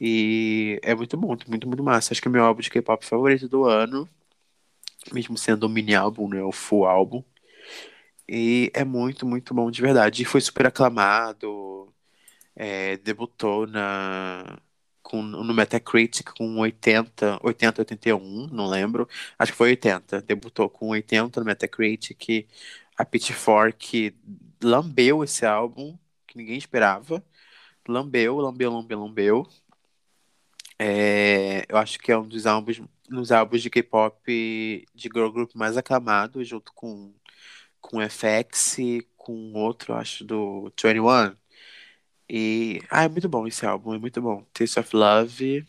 E é muito bom, muito, muito massa. Acho que é meu álbum de K-pop favorito do ano. Mesmo sendo um mini álbum, né? O full álbum. E é muito, muito bom de verdade. E foi super aclamado. é, debutou na, com, no Metacritic com 80, 80, 81, não lembro. Acho que foi 80. Debutou com 80 no Metacritic. A Pitchfork lambeu esse álbum, que ninguém esperava. lambeu, lambeu, lambeu, lambeu. É, eu acho que é um dos álbuns, dos álbuns de K-pop de girl group mais aclamado, junto com, com FX com outro, acho, do 21. E. Ah, é muito bom esse álbum, é muito bom. Taste of Love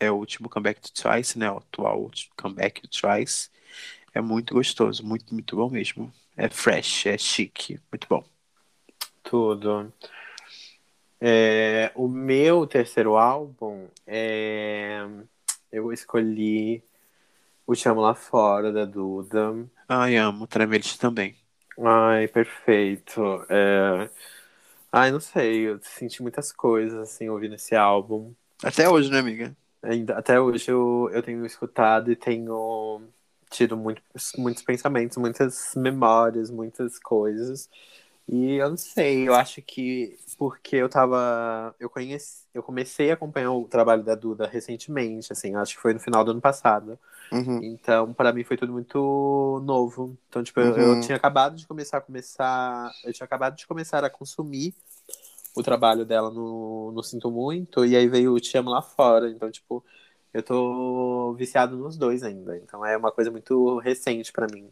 é o último comeback do Twice, né? O atual comeback do Twice. É muito gostoso, muito, muito bom mesmo. É fresh, é chique, muito bom. Tudo. É, o meu terceiro álbum é. Eu escolhi O Chamo Lá Fora, da Duda. Ai, amo. Tremelis também. Ai, perfeito. É... Ai, não sei. Eu senti muitas coisas, assim, ouvindo esse álbum. Até hoje, né, amiga? Ainda, até hoje eu, eu tenho escutado e tenho tido muito, muitos pensamentos, muitas memórias, muitas coisas. E eu não sei, eu acho que porque eu tava. Eu conheci, eu comecei a acompanhar o trabalho da Duda recentemente, assim, acho que foi no final do ano passado. Uhum. Então, para mim foi tudo muito novo. Então, tipo, eu, eu Uhum. tinha acabado de começar a começar. Eu tinha acabado de começar a consumir o trabalho dela no, no Sinto Muito, e aí veio o Te Amo lá fora. Então, tipo, eu tô viciado nos dois ainda. Então é uma coisa muito recente pra mim.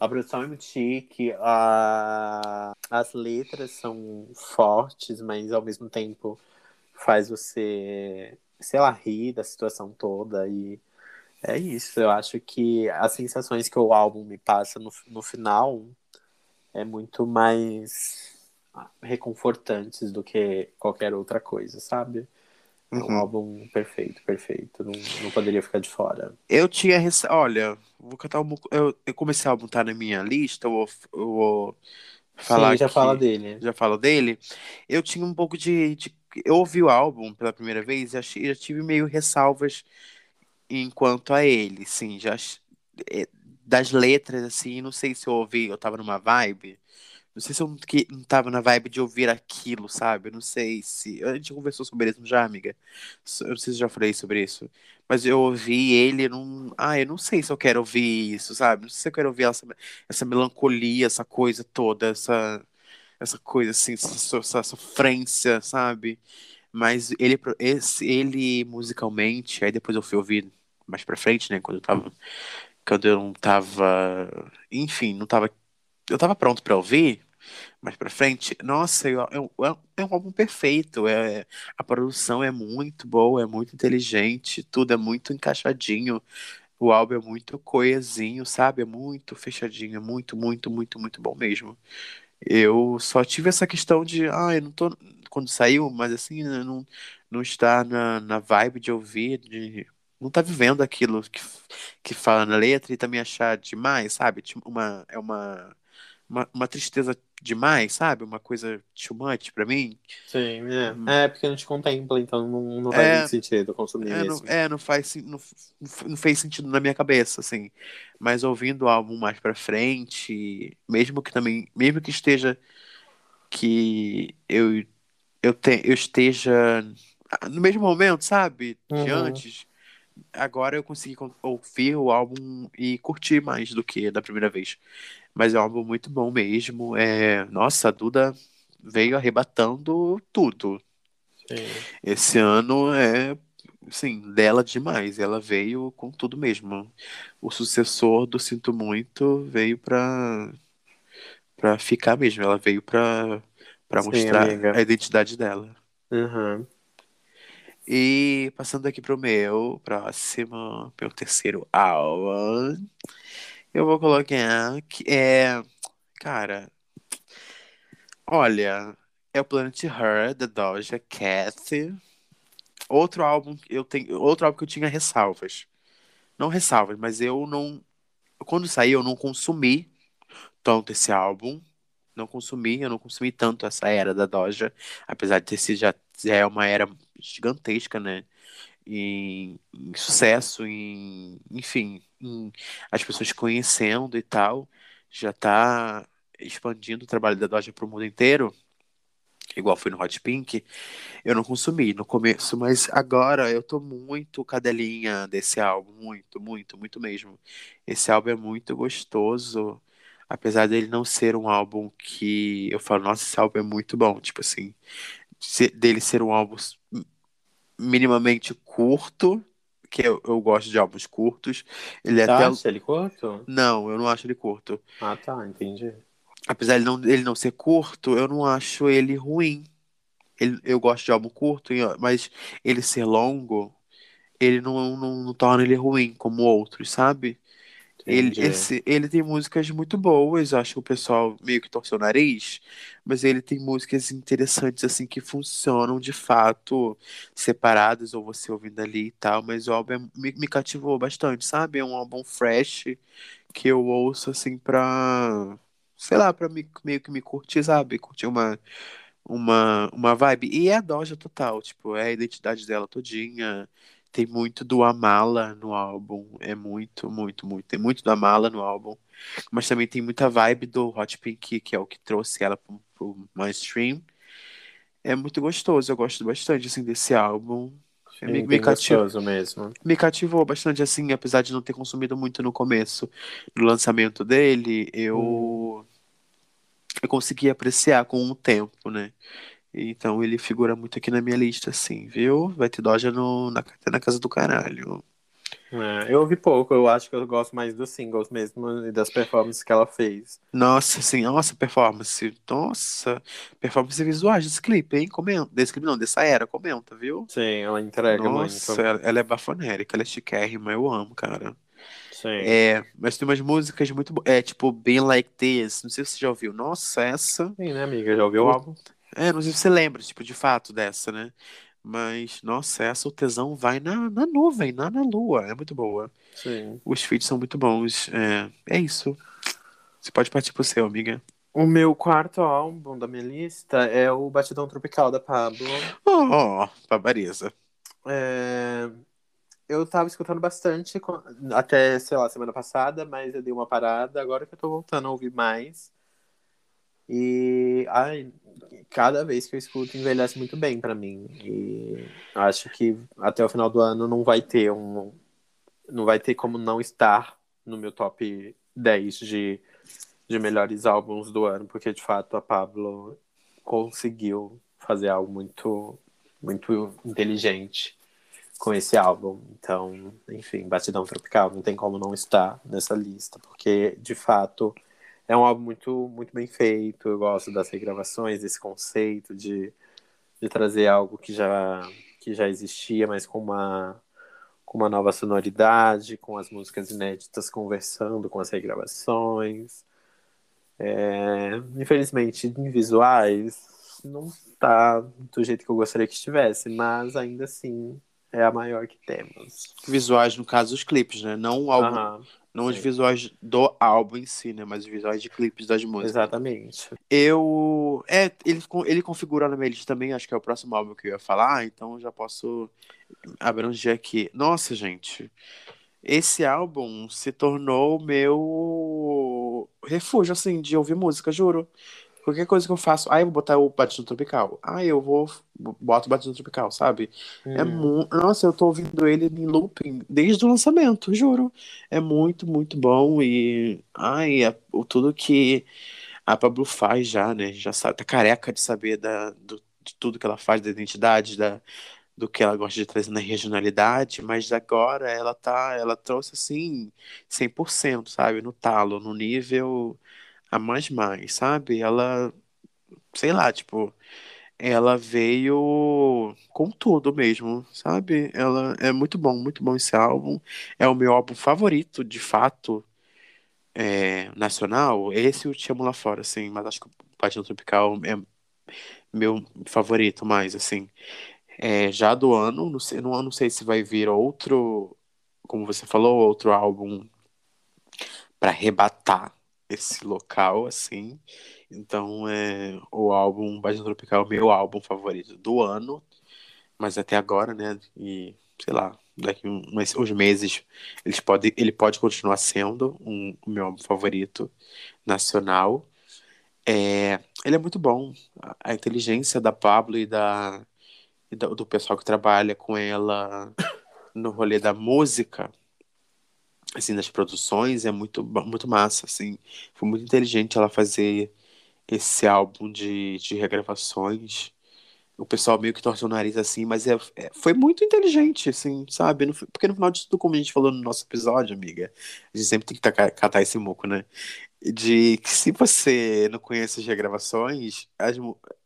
A produção é muito chique, a... as letras são fortes, mas ao mesmo tempo faz você, sei lá, rir da situação toda. E é isso. Eu acho que as sensações que o álbum me passa no, no final é muito mais reconfortantes do que qualquer outra coisa, sabe? É um Uhum. álbum perfeito, perfeito. Não, não poderia ficar de fora. Eu tinha. rece- Olha, vou cantar um. Eu, eu como esse álbum tá na minha lista, eu vou, eu vou falar Sim, já fala dele. já falo dele. Eu tinha um pouco de, de- eu ouvi o álbum pela primeira vez e achei, eu tive meio ressalvas enquanto a ele, sim, já é, das letras assim, não sei se eu ouvi, eu tava numa vibe. Não sei se eu não, que, não tava na vibe de ouvir aquilo, sabe? Não sei se. A gente conversou sobre isso já, amiga. Eu não sei se eu já falei sobre isso. Mas eu ouvi ele num. Ah, eu não sei se eu quero ouvir isso, sabe? Não sei se eu quero ouvir essa, essa melancolia, essa coisa toda, essa, essa coisa assim, essa, essa sofrência, sabe? Mas ele, esse, ele musicalmente, aí depois eu fui ouvir mais pra frente, né? Quando eu tava. Quando eu não tava. Enfim, não tava. Eu tava pronto pra ouvir mais pra frente. Nossa, é, um- é é um álbum perfeito. É, a produção é muito boa, é muito inteligente, tudo é muito encaixadinho. O álbum é muito coesinho, sabe? É muito fechadinho, é muito, muito, muito, muito bom mesmo. Eu só tive essa questão de, ah, eu não tô. Quando saiu, mas assim, né, não, não está na, na vibe de ouvir, de não tá vivendo aquilo que, que fala na letra e também achar demais, sabe? Tipo, Uma, é uma, uma, uma tristeza demais, sabe? Uma coisa too much pra mim. Sim, é. Hum. É, porque não te contempla, então não, não faz É. muito sentido consumir É, não, isso. é, não faz não, não fez sentido na minha cabeça, assim. Mas ouvindo o álbum mais pra frente, mesmo que também, mesmo que esteja que eu eu, te, eu esteja no mesmo momento, sabe? De Uhum. antes, agora eu consegui con- ouvir o álbum e curtir mais do que da primeira vez. Mas é um álbum muito bom mesmo. É, nossa, a Duda veio arrebatando tudo. Sim. Esse ano é, sim, dela demais. Ela veio com tudo mesmo. O sucessor do Sinto Muito veio pra, pra ficar mesmo. Ela veio pra, pra Sim, mostrar amiga. a identidade dela. Uhum. E passando aqui pro meu próximo, meu terceiro álbum, eu vou colocar que é, cara, olha, é o Planet Her, da Doja Cat. Outro álbum que eu tenho, outro álbum que eu tinha ressalvas. Não ressalvas, mas eu não quando saiu eu não consumi tanto esse álbum. Não consumi, eu não consumi tanto essa era da Doja, apesar de ter sido já, é uma era gigantesca, né? Em, em sucesso, em, enfim, em as pessoas conhecendo e tal, já tá expandindo o trabalho da Doja pro mundo inteiro, igual foi no Hot Pink. Eu não consumi no começo, mas agora eu tô muito cadelinha desse álbum, muito, muito, muito mesmo. Esse álbum é muito gostoso, apesar dele não ser um álbum que eu falo, nossa, esse álbum é muito bom, tipo assim, dele ser um álbum minimamente curto, que eu, eu gosto de álbuns curtos. Ele é Tá, até. acha ele curto? Não, eu não acho ele curto. Ah, tá, entendi. Apesar de não, ele não ser curto, eu não acho ele ruim. Ele, eu gosto de álbum curto, mas ele ser longo, ele não, não, não torna ele ruim como outros, sabe? Ele, esse, ele tem músicas muito boas, acho que o pessoal meio que torceu o nariz, mas ele tem músicas interessantes, assim, que funcionam de fato, separadas, ou você ouvindo ali e tal, mas o álbum é- me, me cativou bastante, sabe? É um álbum fresh que eu ouço, assim, pra, sei lá, pra me, meio que me curtir, sabe? Curtir uma, uma, uma vibe. E é a Doja total, tipo, é a identidade dela todinha. Tem muito do Amala no álbum. É muito, muito, muito. Tem muito do Amala no álbum. Mas também tem muita vibe do Hot Pink, que é o que trouxe ela pro, pro mainstream. É muito gostoso, eu gosto bastante, assim, desse álbum. Sim, Me, me, mesmo. me cativou bastante, assim, apesar de não ter consumido muito no começo do lançamento dele, eu, eu consegui apreciar com o tempo, né? Então ele figura muito aqui na minha lista, assim, viu? Vai ter Doja no, na, na casa do caralho. É, eu ouvi pouco, eu acho que eu gosto mais dos singles mesmo e das performances que ela fez. Nossa, assim, nossa, performance. Nossa, performance visuais desse clipe, hein? Comenta. Desse clipe não, dessa era, comenta, viu? Sim, ela entrega Nossa, muito. ela, ela é bafonérica, ela é chiquérrima, eu amo, cara. Sim. É, mas tem umas músicas muito boas. É, tipo, Been Like This. Não sei se você já ouviu. Nossa, essa. Sim, né, amiga? Já ouviu o álbum? É, não sei se você lembra, tipo, de fato dessa, né? Mas, nossa, essa o tesão vai na, na nuvem, na, na lua. É muito boa. Sim. Os feats são muito bons. É, é isso. Você pode partir pro seu, amiga. O meu quarto álbum da minha lista é o Batidão Tropical da Pablo. Oh, babareza. É, Eu tava escutando bastante até, sei lá, semana passada, mas eu dei uma parada, agora que eu tô voltando a ouvir mais. E ai, cada vez que eu escuto envelhece muito bem pra mim. E acho que até o final do ano não vai ter um não vai ter como não estar no meu top 10 de, de melhores álbuns do ano, porque de fato a Pablo conseguiu fazer algo muito muito inteligente com esse álbum. Então, enfim, Batidão Tropical não tem como não estar nessa lista, porque de fato é um álbum muito, muito bem feito. Eu gosto das regravações, desse conceito de, de trazer algo que já, que já existia, mas com uma, com uma nova sonoridade, com as músicas inéditas conversando com as regravações. É, infelizmente, em visuais, não tá do jeito que eu gostaria que estivesse, mas ainda assim é a maior que temos. Visuais, no caso, os clipes, né? Não o álbum, não os sim. visuais do álbum em si, né? Mas os visuais de clipes das músicas. exatamente. Eu. É, ele, ele configura na minha lista também, acho que é o próximo álbum que eu ia falar, então eu já posso abranger aqui. Nossa, gente. Esse álbum se tornou o meu refúgio, assim, de ouvir música, juro. Qualquer coisa que eu faço, ah, eu vou botar o Batidão Tropical. Ah, eu vou, boto o Batidão Tropical, sabe? É Hum. mu... Nossa, eu tô ouvindo ele em looping desde o lançamento, juro. É muito, muito bom e ai, é o tudo que a Pablo faz já, né? Já sabe, tá careca de saber da, do- de tudo que ela faz, da identidade, da, do que ela gosta de trazer na regionalidade, mas agora ela tá, ela trouxe assim 100%, sabe? No talo, no nível a mais mais, sabe? Ela, sei lá, tipo, ela veio com tudo mesmo, sabe? Ela é muito bom, muito bom esse álbum. É o meu álbum favorito, de fato, é, nacional. Esse eu te amo lá fora, assim, mas acho que o Patinho Tropical é meu favorito mais, assim. É, já do ano, não sei, não, não sei se vai vir outro, como você falou, outro álbum para arrebatar esse local, assim. Então, é, o álbum Baixo Tropical é meu álbum favorito do ano, mas até agora, né? E sei lá, daqui uns, uns meses eles pode, ele pode continuar sendo um, o meu álbum favorito nacional. É, ele é muito bom. A, a inteligência da Pablo e da, e da- do pessoal que trabalha com ela no rolê da música assim, das produções, é muito, muito massa, assim. Foi muito inteligente ela fazer esse álbum de, de regravações. o pessoal meio que torce o nariz assim, mas é, é, foi muito inteligente, assim, sabe? Porque no final de tudo, como a gente falou no nosso episódio, amiga, a gente sempre tem que catar esse moco, né? De que se você não conhece as regravações, as,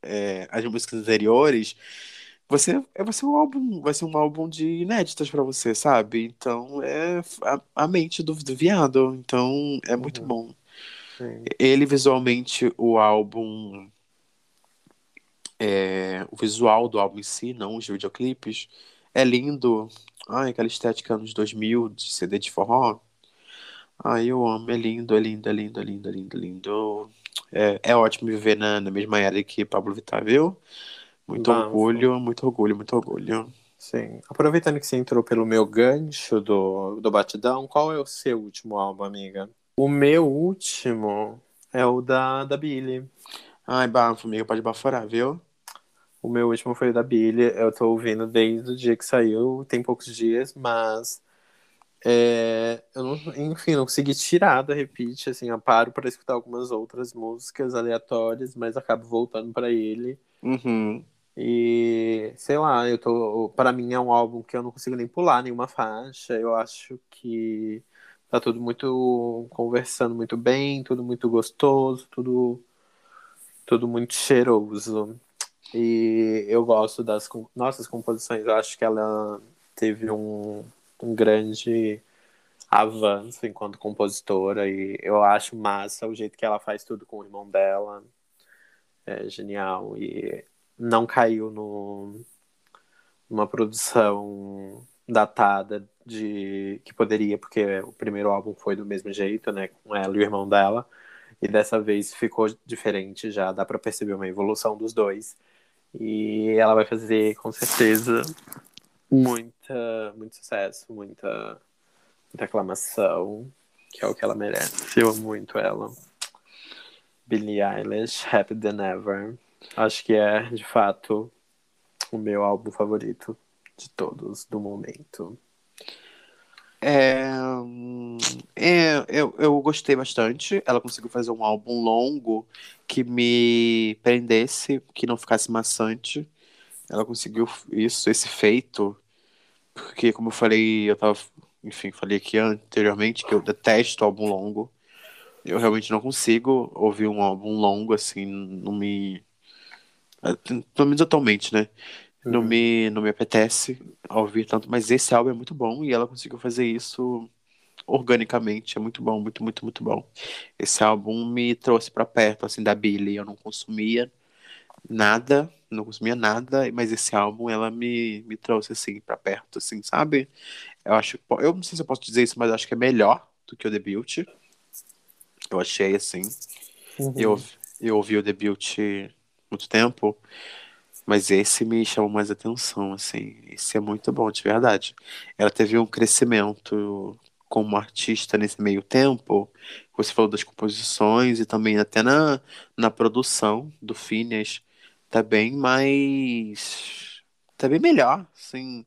é, as músicas anteriores, você é, vai ser um álbum, vai ser um álbum de inéditas para você, sabe? Então é a, a mente do, do, viado, então é muito uhum. bom. Sim. Ele visualmente o álbum é, o visual do álbum em si, não os videoclipes, é lindo. Ai, aquela estética anos 2000 de CD de forró. Ai, eu amo, é lindo, é lindo, é lindo, é lindo, é lindo, é lindo. É, é ótimo viver na, na mesma era que Pablo Vittar, viu? Muito Vamos. orgulho, muito orgulho, muito orgulho. Sim. Aproveitando que você entrou pelo meu gancho do, do Batidão, qual é o seu último álbum, amiga? O meu último é o da, da Billy. Ai, bafo, amiga, pode baforar, viu? O meu último foi o da Billy. Eu tô ouvindo desde o dia que saiu, tem poucos dias, mas. É, eu não, enfim, não consegui tirar da repeat, assim, eu paro para escutar algumas outras músicas aleatórias, mas acabo voltando para ele. Uhum. E sei lá, eu tô. para mim é um álbum que eu não consigo nem pular nenhuma faixa. Eu acho que tá tudo muito conversando muito bem, tudo muito gostoso, tudo tudo muito cheiroso. E eu gosto das nossas composições. Eu acho que ela teve um, um grande avanço enquanto compositora e eu acho massa o jeito que ela faz tudo com o irmão dela. É genial. E não caiu no, numa produção datada de que poderia, porque o primeiro álbum foi do mesmo jeito, né, com ela e o irmão dela, e dessa vez ficou diferente já, dá para perceber uma evolução dos dois. E ela vai fazer, com certeza, muita, muito sucesso, muita, muita aclamação, que é o que ela merece. Eu amo muito ela. Billie Eilish, Happy Than Ever. Acho que é, de fato, o meu álbum favorito de todos do momento. É, é, eu, eu gostei bastante. Ela conseguiu fazer um álbum longo que me prendesse, que não ficasse maçante. Ela conseguiu isso, esse feito, porque, como eu falei, eu tava, enfim, falei aqui anteriormente que eu detesto álbum longo. Eu realmente não consigo ouvir um álbum longo, assim, não me. Pelo menos atualmente, né? Não, uhum. me, não me apetece ouvir tanto, mas esse álbum é muito bom e ela conseguiu fazer isso organicamente. É muito bom, muito, muito, muito bom. Esse álbum me trouxe para perto, assim, da Billie. Eu não consumia nada, não consumia nada, mas esse álbum ela me, me trouxe, assim, para perto, assim, sabe? Eu acho, eu não sei se eu posso dizer isso, mas acho que é melhor do que o debut. Eu achei, assim. Uhum. Eu, eu ouvi o debut muito tempo. Mas esse me chamou mais atenção, assim. Esse é muito bom, de verdade. Ela teve um crescimento como artista nesse meio tempo. Você falou das composições e também até na, na produção do Phineas. Tá bem mais. Tá bem melhor, assim.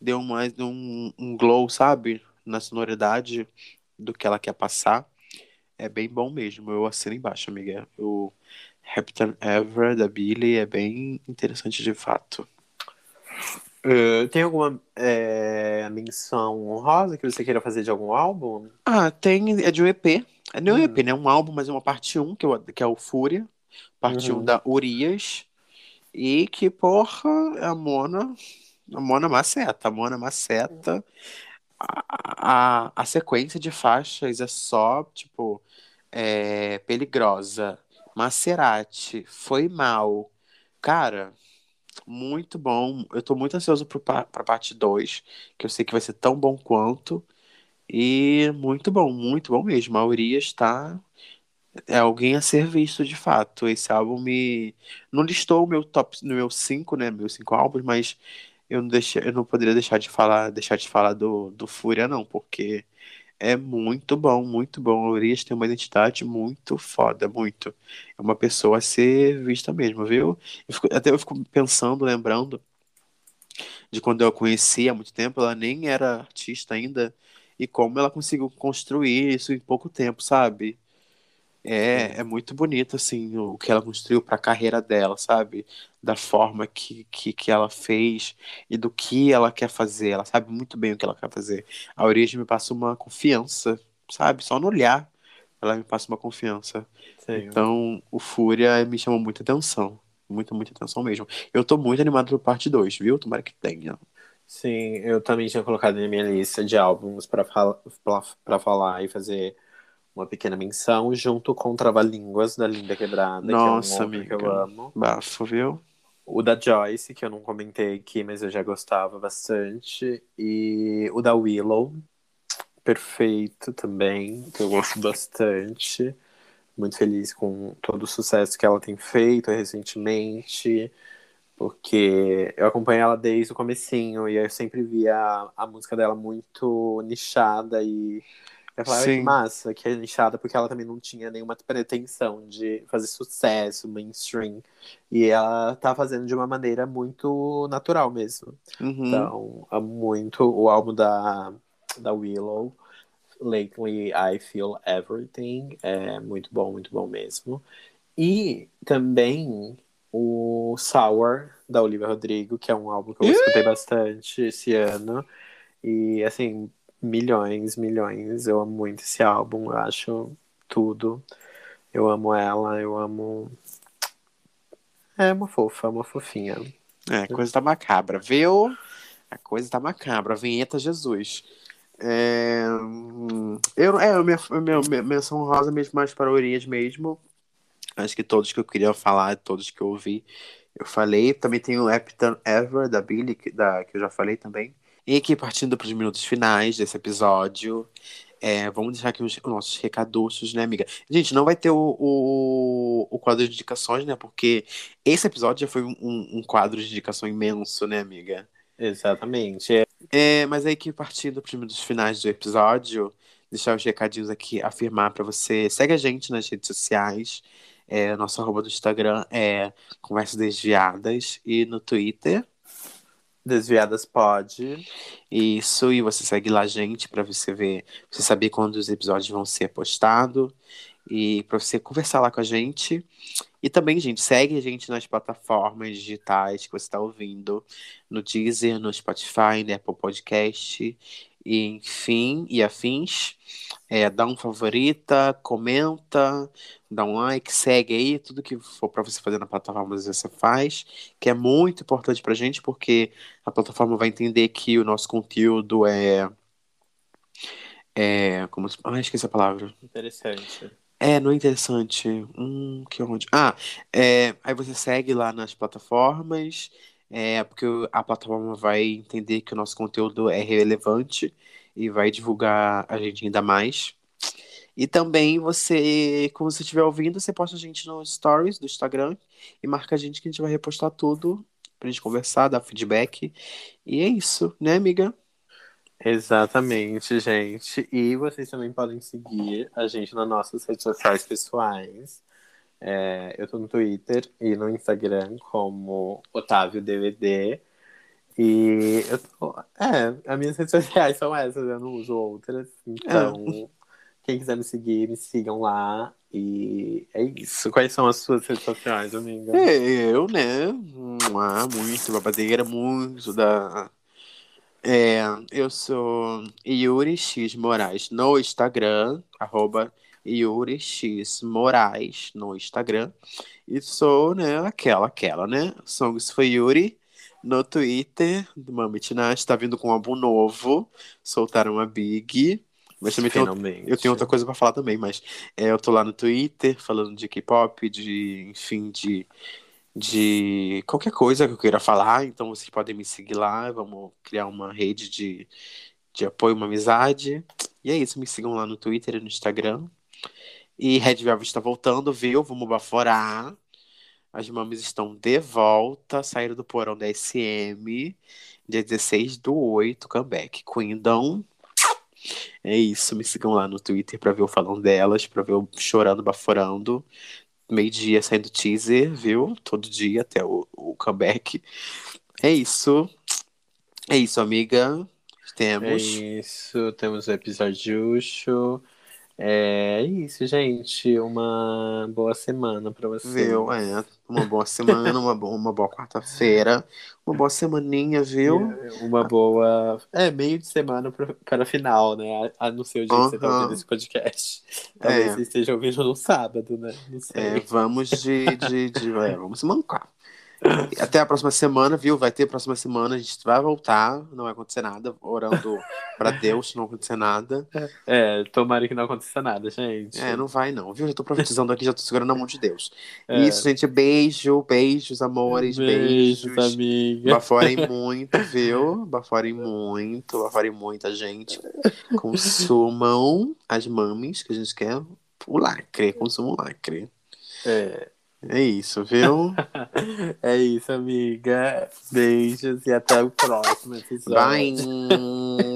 Deu mais um, um glow, sabe? Na sonoridade do que ela quer passar. É bem bom mesmo. Eu assino embaixo, amiga. Eu Happy Ever, da Billy, é bem interessante de fato. Uh, tem alguma é, menção honrosa que você queira fazer de algum álbum? Ah, tem. É de um EP. É não é um EP, né? Um álbum, mas é uma parte 1, que, é, que é o Fúria. Parte uhum. 1 da Urias. E que, porra, é a Mona. A Mona maceta. A Mona maceta. A, a, a sequência de faixas é só, tipo, é, peligrosa Maserati, foi mal. Cara, muito bom. Eu tô muito ansioso pro, pra parte 2, que eu sei que vai ser tão bom quanto. E muito bom, muito bom mesmo. A Urias está é alguém a ser visto de fato. Esse álbum me não listou o meu top no meu 5, né, meus 5 álbuns, mas eu não deixei, eu não poderia deixar de falar, deixar de falar do, do Fúria não, porque é muito bom, muito bom. A Urias tem uma identidade muito foda, muito. É uma pessoa a ser vista mesmo, viu? Eu fico, até eu fico pensando, lembrando de quando eu a conheci há muito tempo, ela nem era artista ainda, e como ela conseguiu construir isso em pouco tempo, sabe? É, é muito bonito, assim, o que ela construiu para a carreira dela, sabe? Da forma que, que, que ela fez e do que ela quer fazer. Ela sabe muito bem o que ela quer fazer. A Origem me passa uma confiança, sabe? Só no olhar ela me passa uma confiança. Sim. Então, o Fúria me chamou muita atenção. Muita, muita atenção mesmo. Eu tô muito animado pro parte 2, viu? Tomara que tenha. Sim, eu também tinha colocado na minha lista de álbuns para fal pra falar e fazer uma pequena menção, junto com Trava-Línguas da Linda Quebrada, Nossa, que é um amiga. que eu amo. Bafo, viu? O da Joyce, que eu não comentei aqui, mas eu já gostava bastante. E o da Willow, perfeito também, que eu gosto bastante. Muito feliz com todo o sucesso que ela tem feito recentemente, porque eu acompanho ela desde o comecinho e eu sempre via a música dela muito nichada e eu falava Sim. que massa, que é nichada, porque ela também não tinha nenhuma pretensão de fazer sucesso, mainstream. E ela tá fazendo de uma maneira muito natural mesmo. Uhum. Então, amo muito o álbum da, da Willow. Lately I Feel Everything. É muito bom, muito bom mesmo. E também o Sour, da Olivia Rodrigo, que é um álbum que eu escutei bastante esse ano. E, assim, milhões, milhões. Eu amo muito esse álbum, eu acho tudo. Eu amo ela, eu amo. É uma fofa, uma fofinha. É, coisa tá macabra, viu? A coisa tá macabra. Vinheta Jesus. É, eu, é, minha, minha, minha menção rosa mesmo mais para Urias mesmo. Acho que todos que eu queria falar, todos que eu ouvi, eu falei. Também tem o Epton Ever, da Billy, que, da, que eu já falei também. E aqui, partindo para os minutos finais desse episódio, é, vamos deixar aqui os, os nossos recaduchos, né, amiga? Gente, não vai ter o, o, o quadro de indicações, né? Porque esse episódio já foi um, um quadro de indicação imenso, né, amiga? Exatamente. É, mas aí que partindo para os minutos finais do episódio, deixar os recadinhos aqui, afirmar para você, segue a gente nas redes sociais, é, nosso arroba do Instagram é Conversas Desviadas e no Twitter, Desviadas pode. isso, e você segue lá gente para você ver, você saber quando os episódios vão ser postados e para você conversar lá com a gente. E também, gente, segue a gente nas plataformas digitais que você está ouvindo, no Deezer, no Spotify, no Apple Podcast, e, enfim, e afins. É, dá um favorita, comenta, dá um like, segue aí, tudo que for para você fazer na plataforma você faz, que é muito importante pra gente, porque a plataforma vai entender que o nosso conteúdo é. É. Como. se- Ah, esqueci a palavra. Interessante. É, não é interessante. Hum, que onde? Ah, é, aí você segue lá nas plataformas, é, porque a plataforma vai entender que o nosso conteúdo é relevante e vai divulgar a gente ainda mais. E também você, quando você estiver ouvindo, você posta a gente nos stories do Instagram e marca a gente que a gente vai repostar tudo pra gente conversar, dar feedback. E é isso, né, amiga? Exatamente, gente. E vocês também podem seguir a gente nas nossas redes sociais pessoais. É, eu tô no Twitter e no Instagram como Otávio DVD. E eu tô. É, as minhas redes sociais são essas, eu não uso outras. Então, quem quiser me seguir, me sigam lá. E é isso. Quais são as suas redes sociais, amiga? Eu, né? Ah, muito babadeira, muito da. É, eu sou Yuri X Moraes no Instagram, arroba Yuri X Moraes no Instagram. E sou, né, aquela, aquela, né? Songs for Yuri no Twitter. Mami Tinashe tá vindo com um álbum novo. Soltaram a Big. Mas também tem, eu tenho outra coisa pra falar também, mas é, eu tô lá no Twitter falando de K-pop, de, enfim, de, de qualquer coisa que eu queira falar. Então vocês podem me seguir lá, vamos criar uma rede de, de apoio, uma amizade. E é isso, me sigam lá no Twitter e no Instagram. E Red Velvet está voltando, viu? Vamos baforar. As mames estão de volta, saíram do porão da SM, dia 16 do 8, comeback. Queendom. É isso, me sigam lá no Twitter pra ver eu falando delas, pra ver eu chorando, baforando. Meio-dia saindo teaser, viu? Todo dia até o, o comeback. É isso. É isso, amiga. É Temos. isso, temos o episódio. É isso, gente. Uma boa semana pra vocês. Viu? É, uma boa semana, uma boa, uma boa quarta-feira, uma boa semaninha, viu? Uma boa. É, meio de semana para final, né? A, não ser o dia que você tá ouvindo esse podcast. Talvez É. você esteja ouvindo no sábado, né? Não sei. É, vamos de. de, de [laughs] é, vamos mancar. Até a próxima semana, viu? Vai ter próxima semana, a gente vai voltar, não vai acontecer nada, orando [laughs] pra Deus não acontecer nada. É, tomara que não aconteça nada, gente. É, não vai não, viu? Já tô profetizando aqui, já tô segurando a mão de Deus. É. Isso, gente, beijo, beijos, amores, beijos. Beijos, amiga. Baforem [laughs] muito, viu? Baforem muito, baforem muita gente. Consumam as mames que a gente quer. O lacre, consumam o lacre. É. É isso, viu? [laughs] É isso, amiga. Beijos e até o próximo episódio. Bye!